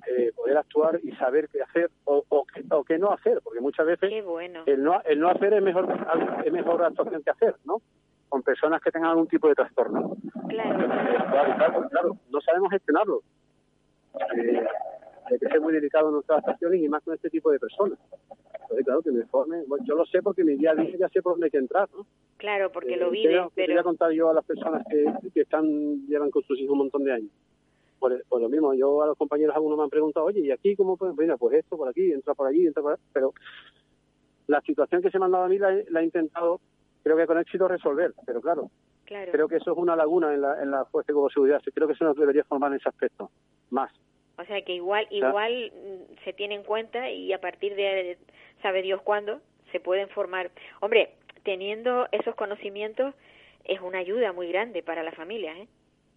eh, poder actuar y saber qué hacer o, o, qué, o qué no hacer, porque muchas veces bueno. el no, el no hacer es mejor es mejor actuación que hacer, ¿no? Con personas que tengan algún tipo de trastorno. Claro. Claro, claro, claro, no sabemos gestionarlo. Eh, hay que ser muy delicado en nuestras actuaciones y más con este tipo de personas. Entonces, claro, que me formen. Bueno, yo lo sé porque mi día a día ya sé por dónde hay que entrar, ¿no? Claro, porque Eh, lo ¿qué vives, voy a- qué voy a pero contar yo a las personas que, que están llevan con sus hijos un montón de años? Por, por lo mismo, yo a los compañeros algunos me han preguntado, oye, ¿y aquí cómo pueden? Mira, pues esto, por aquí, entra por allí, entra por allí. Pero la situación que se me ha dado a mí la, la he intentado, creo que con éxito, resolver. Pero claro, claro. creo que eso es una laguna en la, en la Fuerza de Seguridad. Creo que se nos debería formar en ese aspecto. Más. O sea que igual igual mm, se tiene en cuenta y a partir de sabe Dios cuándo se pueden formar. Hombre, teniendo esos conocimientos es una ayuda muy grande para la familia, ¿eh?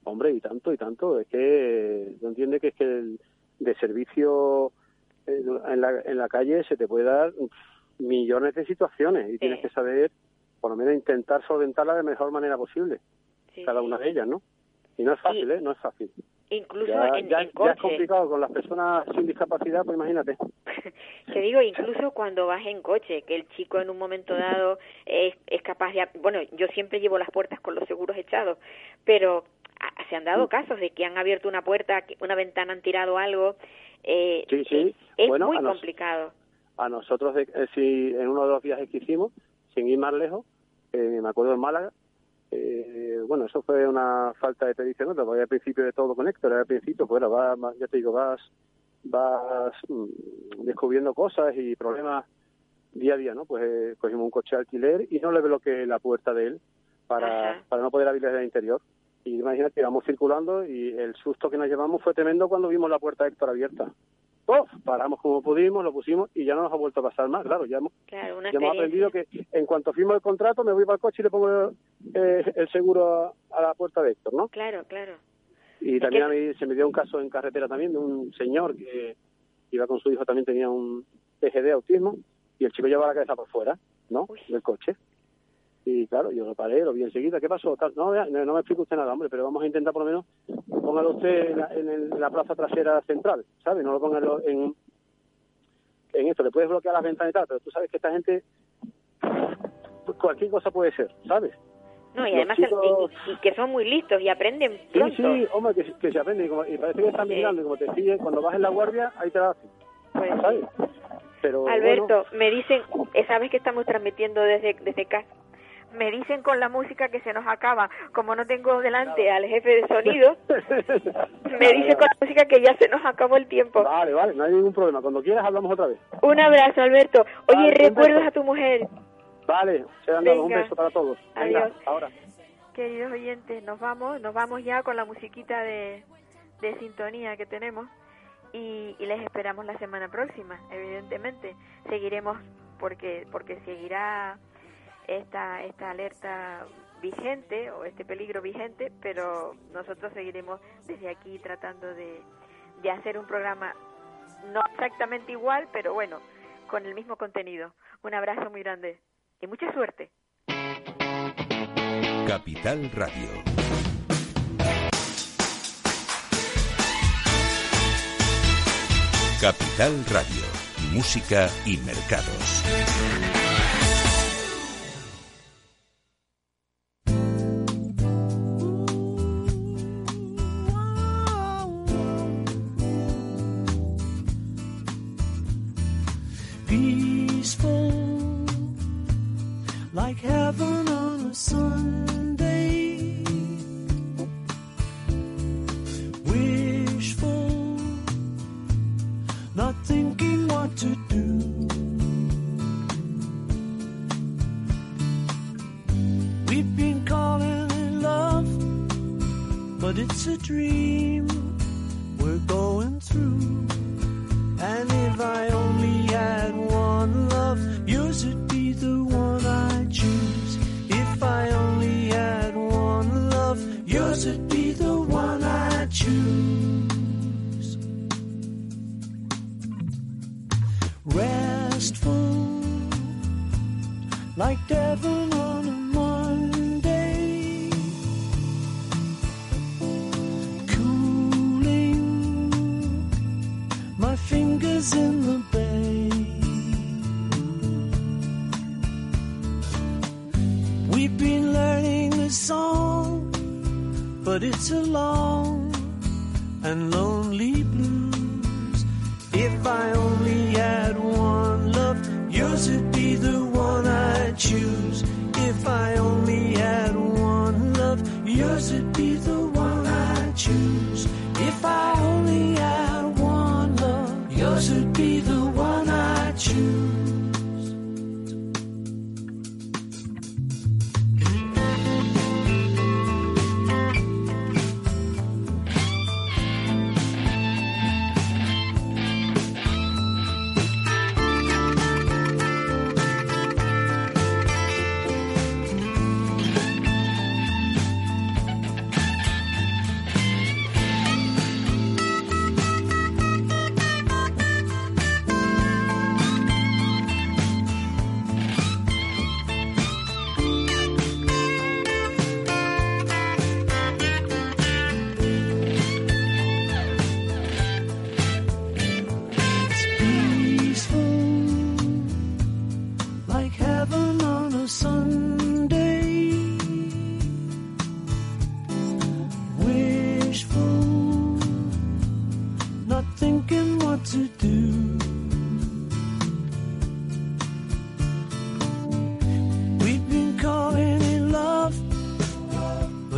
Hombre, y tanto, y tanto. Es que no entiende que es que el, de servicio eh, en la, en la calle se te puede dar millones de situaciones y tienes que saber, por lo menos, intentar solventarla de la mejor manera posible, Sí, cada sí. una de ellas, ¿no? Y no es fácil, ¿eh? No es fácil. Incluso Ya, en, ya- en ya coche. es complicado con las personas sin discapacidad, pues imagínate. *laughs* Te digo, incluso cuando vas en coche, que el chico en un momento dado es, es capaz de... Bueno, yo siempre llevo las puertas con los seguros echados, pero se han dado casos de que han abierto una puerta, una ventana, han tirado algo. Eh, Sí, sí. Es Bueno, muy a nos- complicado. a nosotros, de- eh, si en uno de los viajes que hicimos, sin ir más lejos, eh, me acuerdo en Málaga, eh, bueno, eso fue una falta de pericia, ¿no? Porque al principio de todo con Héctor, al principio, pues bueno, vas, ya te digo, vas, vas mm, descubriendo cosas y problemas día a día, ¿no? Pues eh, cogimos un coche de alquiler y no le bloqueé la puerta de él para, Ajá. para no poder abrirle desde el interior. Y imagínate, íbamos circulando y el susto que nos llevamos fue tremendo cuando vimos la puerta de Héctor abierta. ¡Puf! Paramos como pudimos, lo pusimos y ya no nos ha vuelto a pasar más. Claro, ya hemos, Claro, una ya hemos aprendido que en cuanto firmo el contrato me voy para el coche y le pongo eh, el seguro a, a la puerta de Héctor, ¿no? Claro, claro. Y Es también que- a mí se me dio un caso en carretera también de un señor que iba con su hijo, también tenía un TGD autismo y el chico llevaba la cabeza por fuera, ¿no? Uy. Del coche. Y claro, yo lo paré, lo vi enseguida. ¿Qué pasó? Tal. No, no, no me explica usted nada, hombre, pero vamos a intentar por lo menos póngalo usted en la, en el- en la plaza trasera central, ¿sabe? No lo ponga en, en, esto. Le puedes bloquear las ventanas y tal, pero tú sabes que esta gente, pues, cualquier cosa puede ser, ¿sabes? No, y además chicos- y- y que son muy listos y aprenden Sí, pronto. sí, hombre, que, que se aprende y, como- y parece que están Sí. mirando y como te siguen, cuando vas en la guardia, ahí te la hacen, Pues sí. ¿sabes? Pero, Alberto, me dicen, eh, sabes que estamos transmitiendo desde, desde casa. Me dicen con la música que se nos acaba. Como no tengo delante al jefe de sonido, me dice con la música que ya se nos acabó el tiempo. Vale, vale, no hay ningún problema. Cuando quieras hablamos otra vez. Un abrazo, Alberto. Oye, Vale, ¿recuerdas a tu mujer? Vale, se han dado un beso para todos. Venga, Adiós. ahora. Queridos oyentes, nos vamos, nos vamos ya con la musiquita de, de sintonía que tenemos y, y les esperamos la semana próxima, evidentemente. Seguiremos porque porque seguirá esta esta alerta vigente o este peligro vigente, pero nosotros seguiremos desde aquí tratando de, de hacer un programa no exactamente igual, pero bueno, con el mismo contenido. Un abrazo muy grande y mucha suerte. Capital Radio. Capital Radio. Música y mercados. curiosity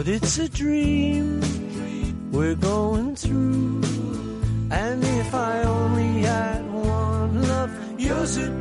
but it's a dream we're going through. And if I only had one love, yours would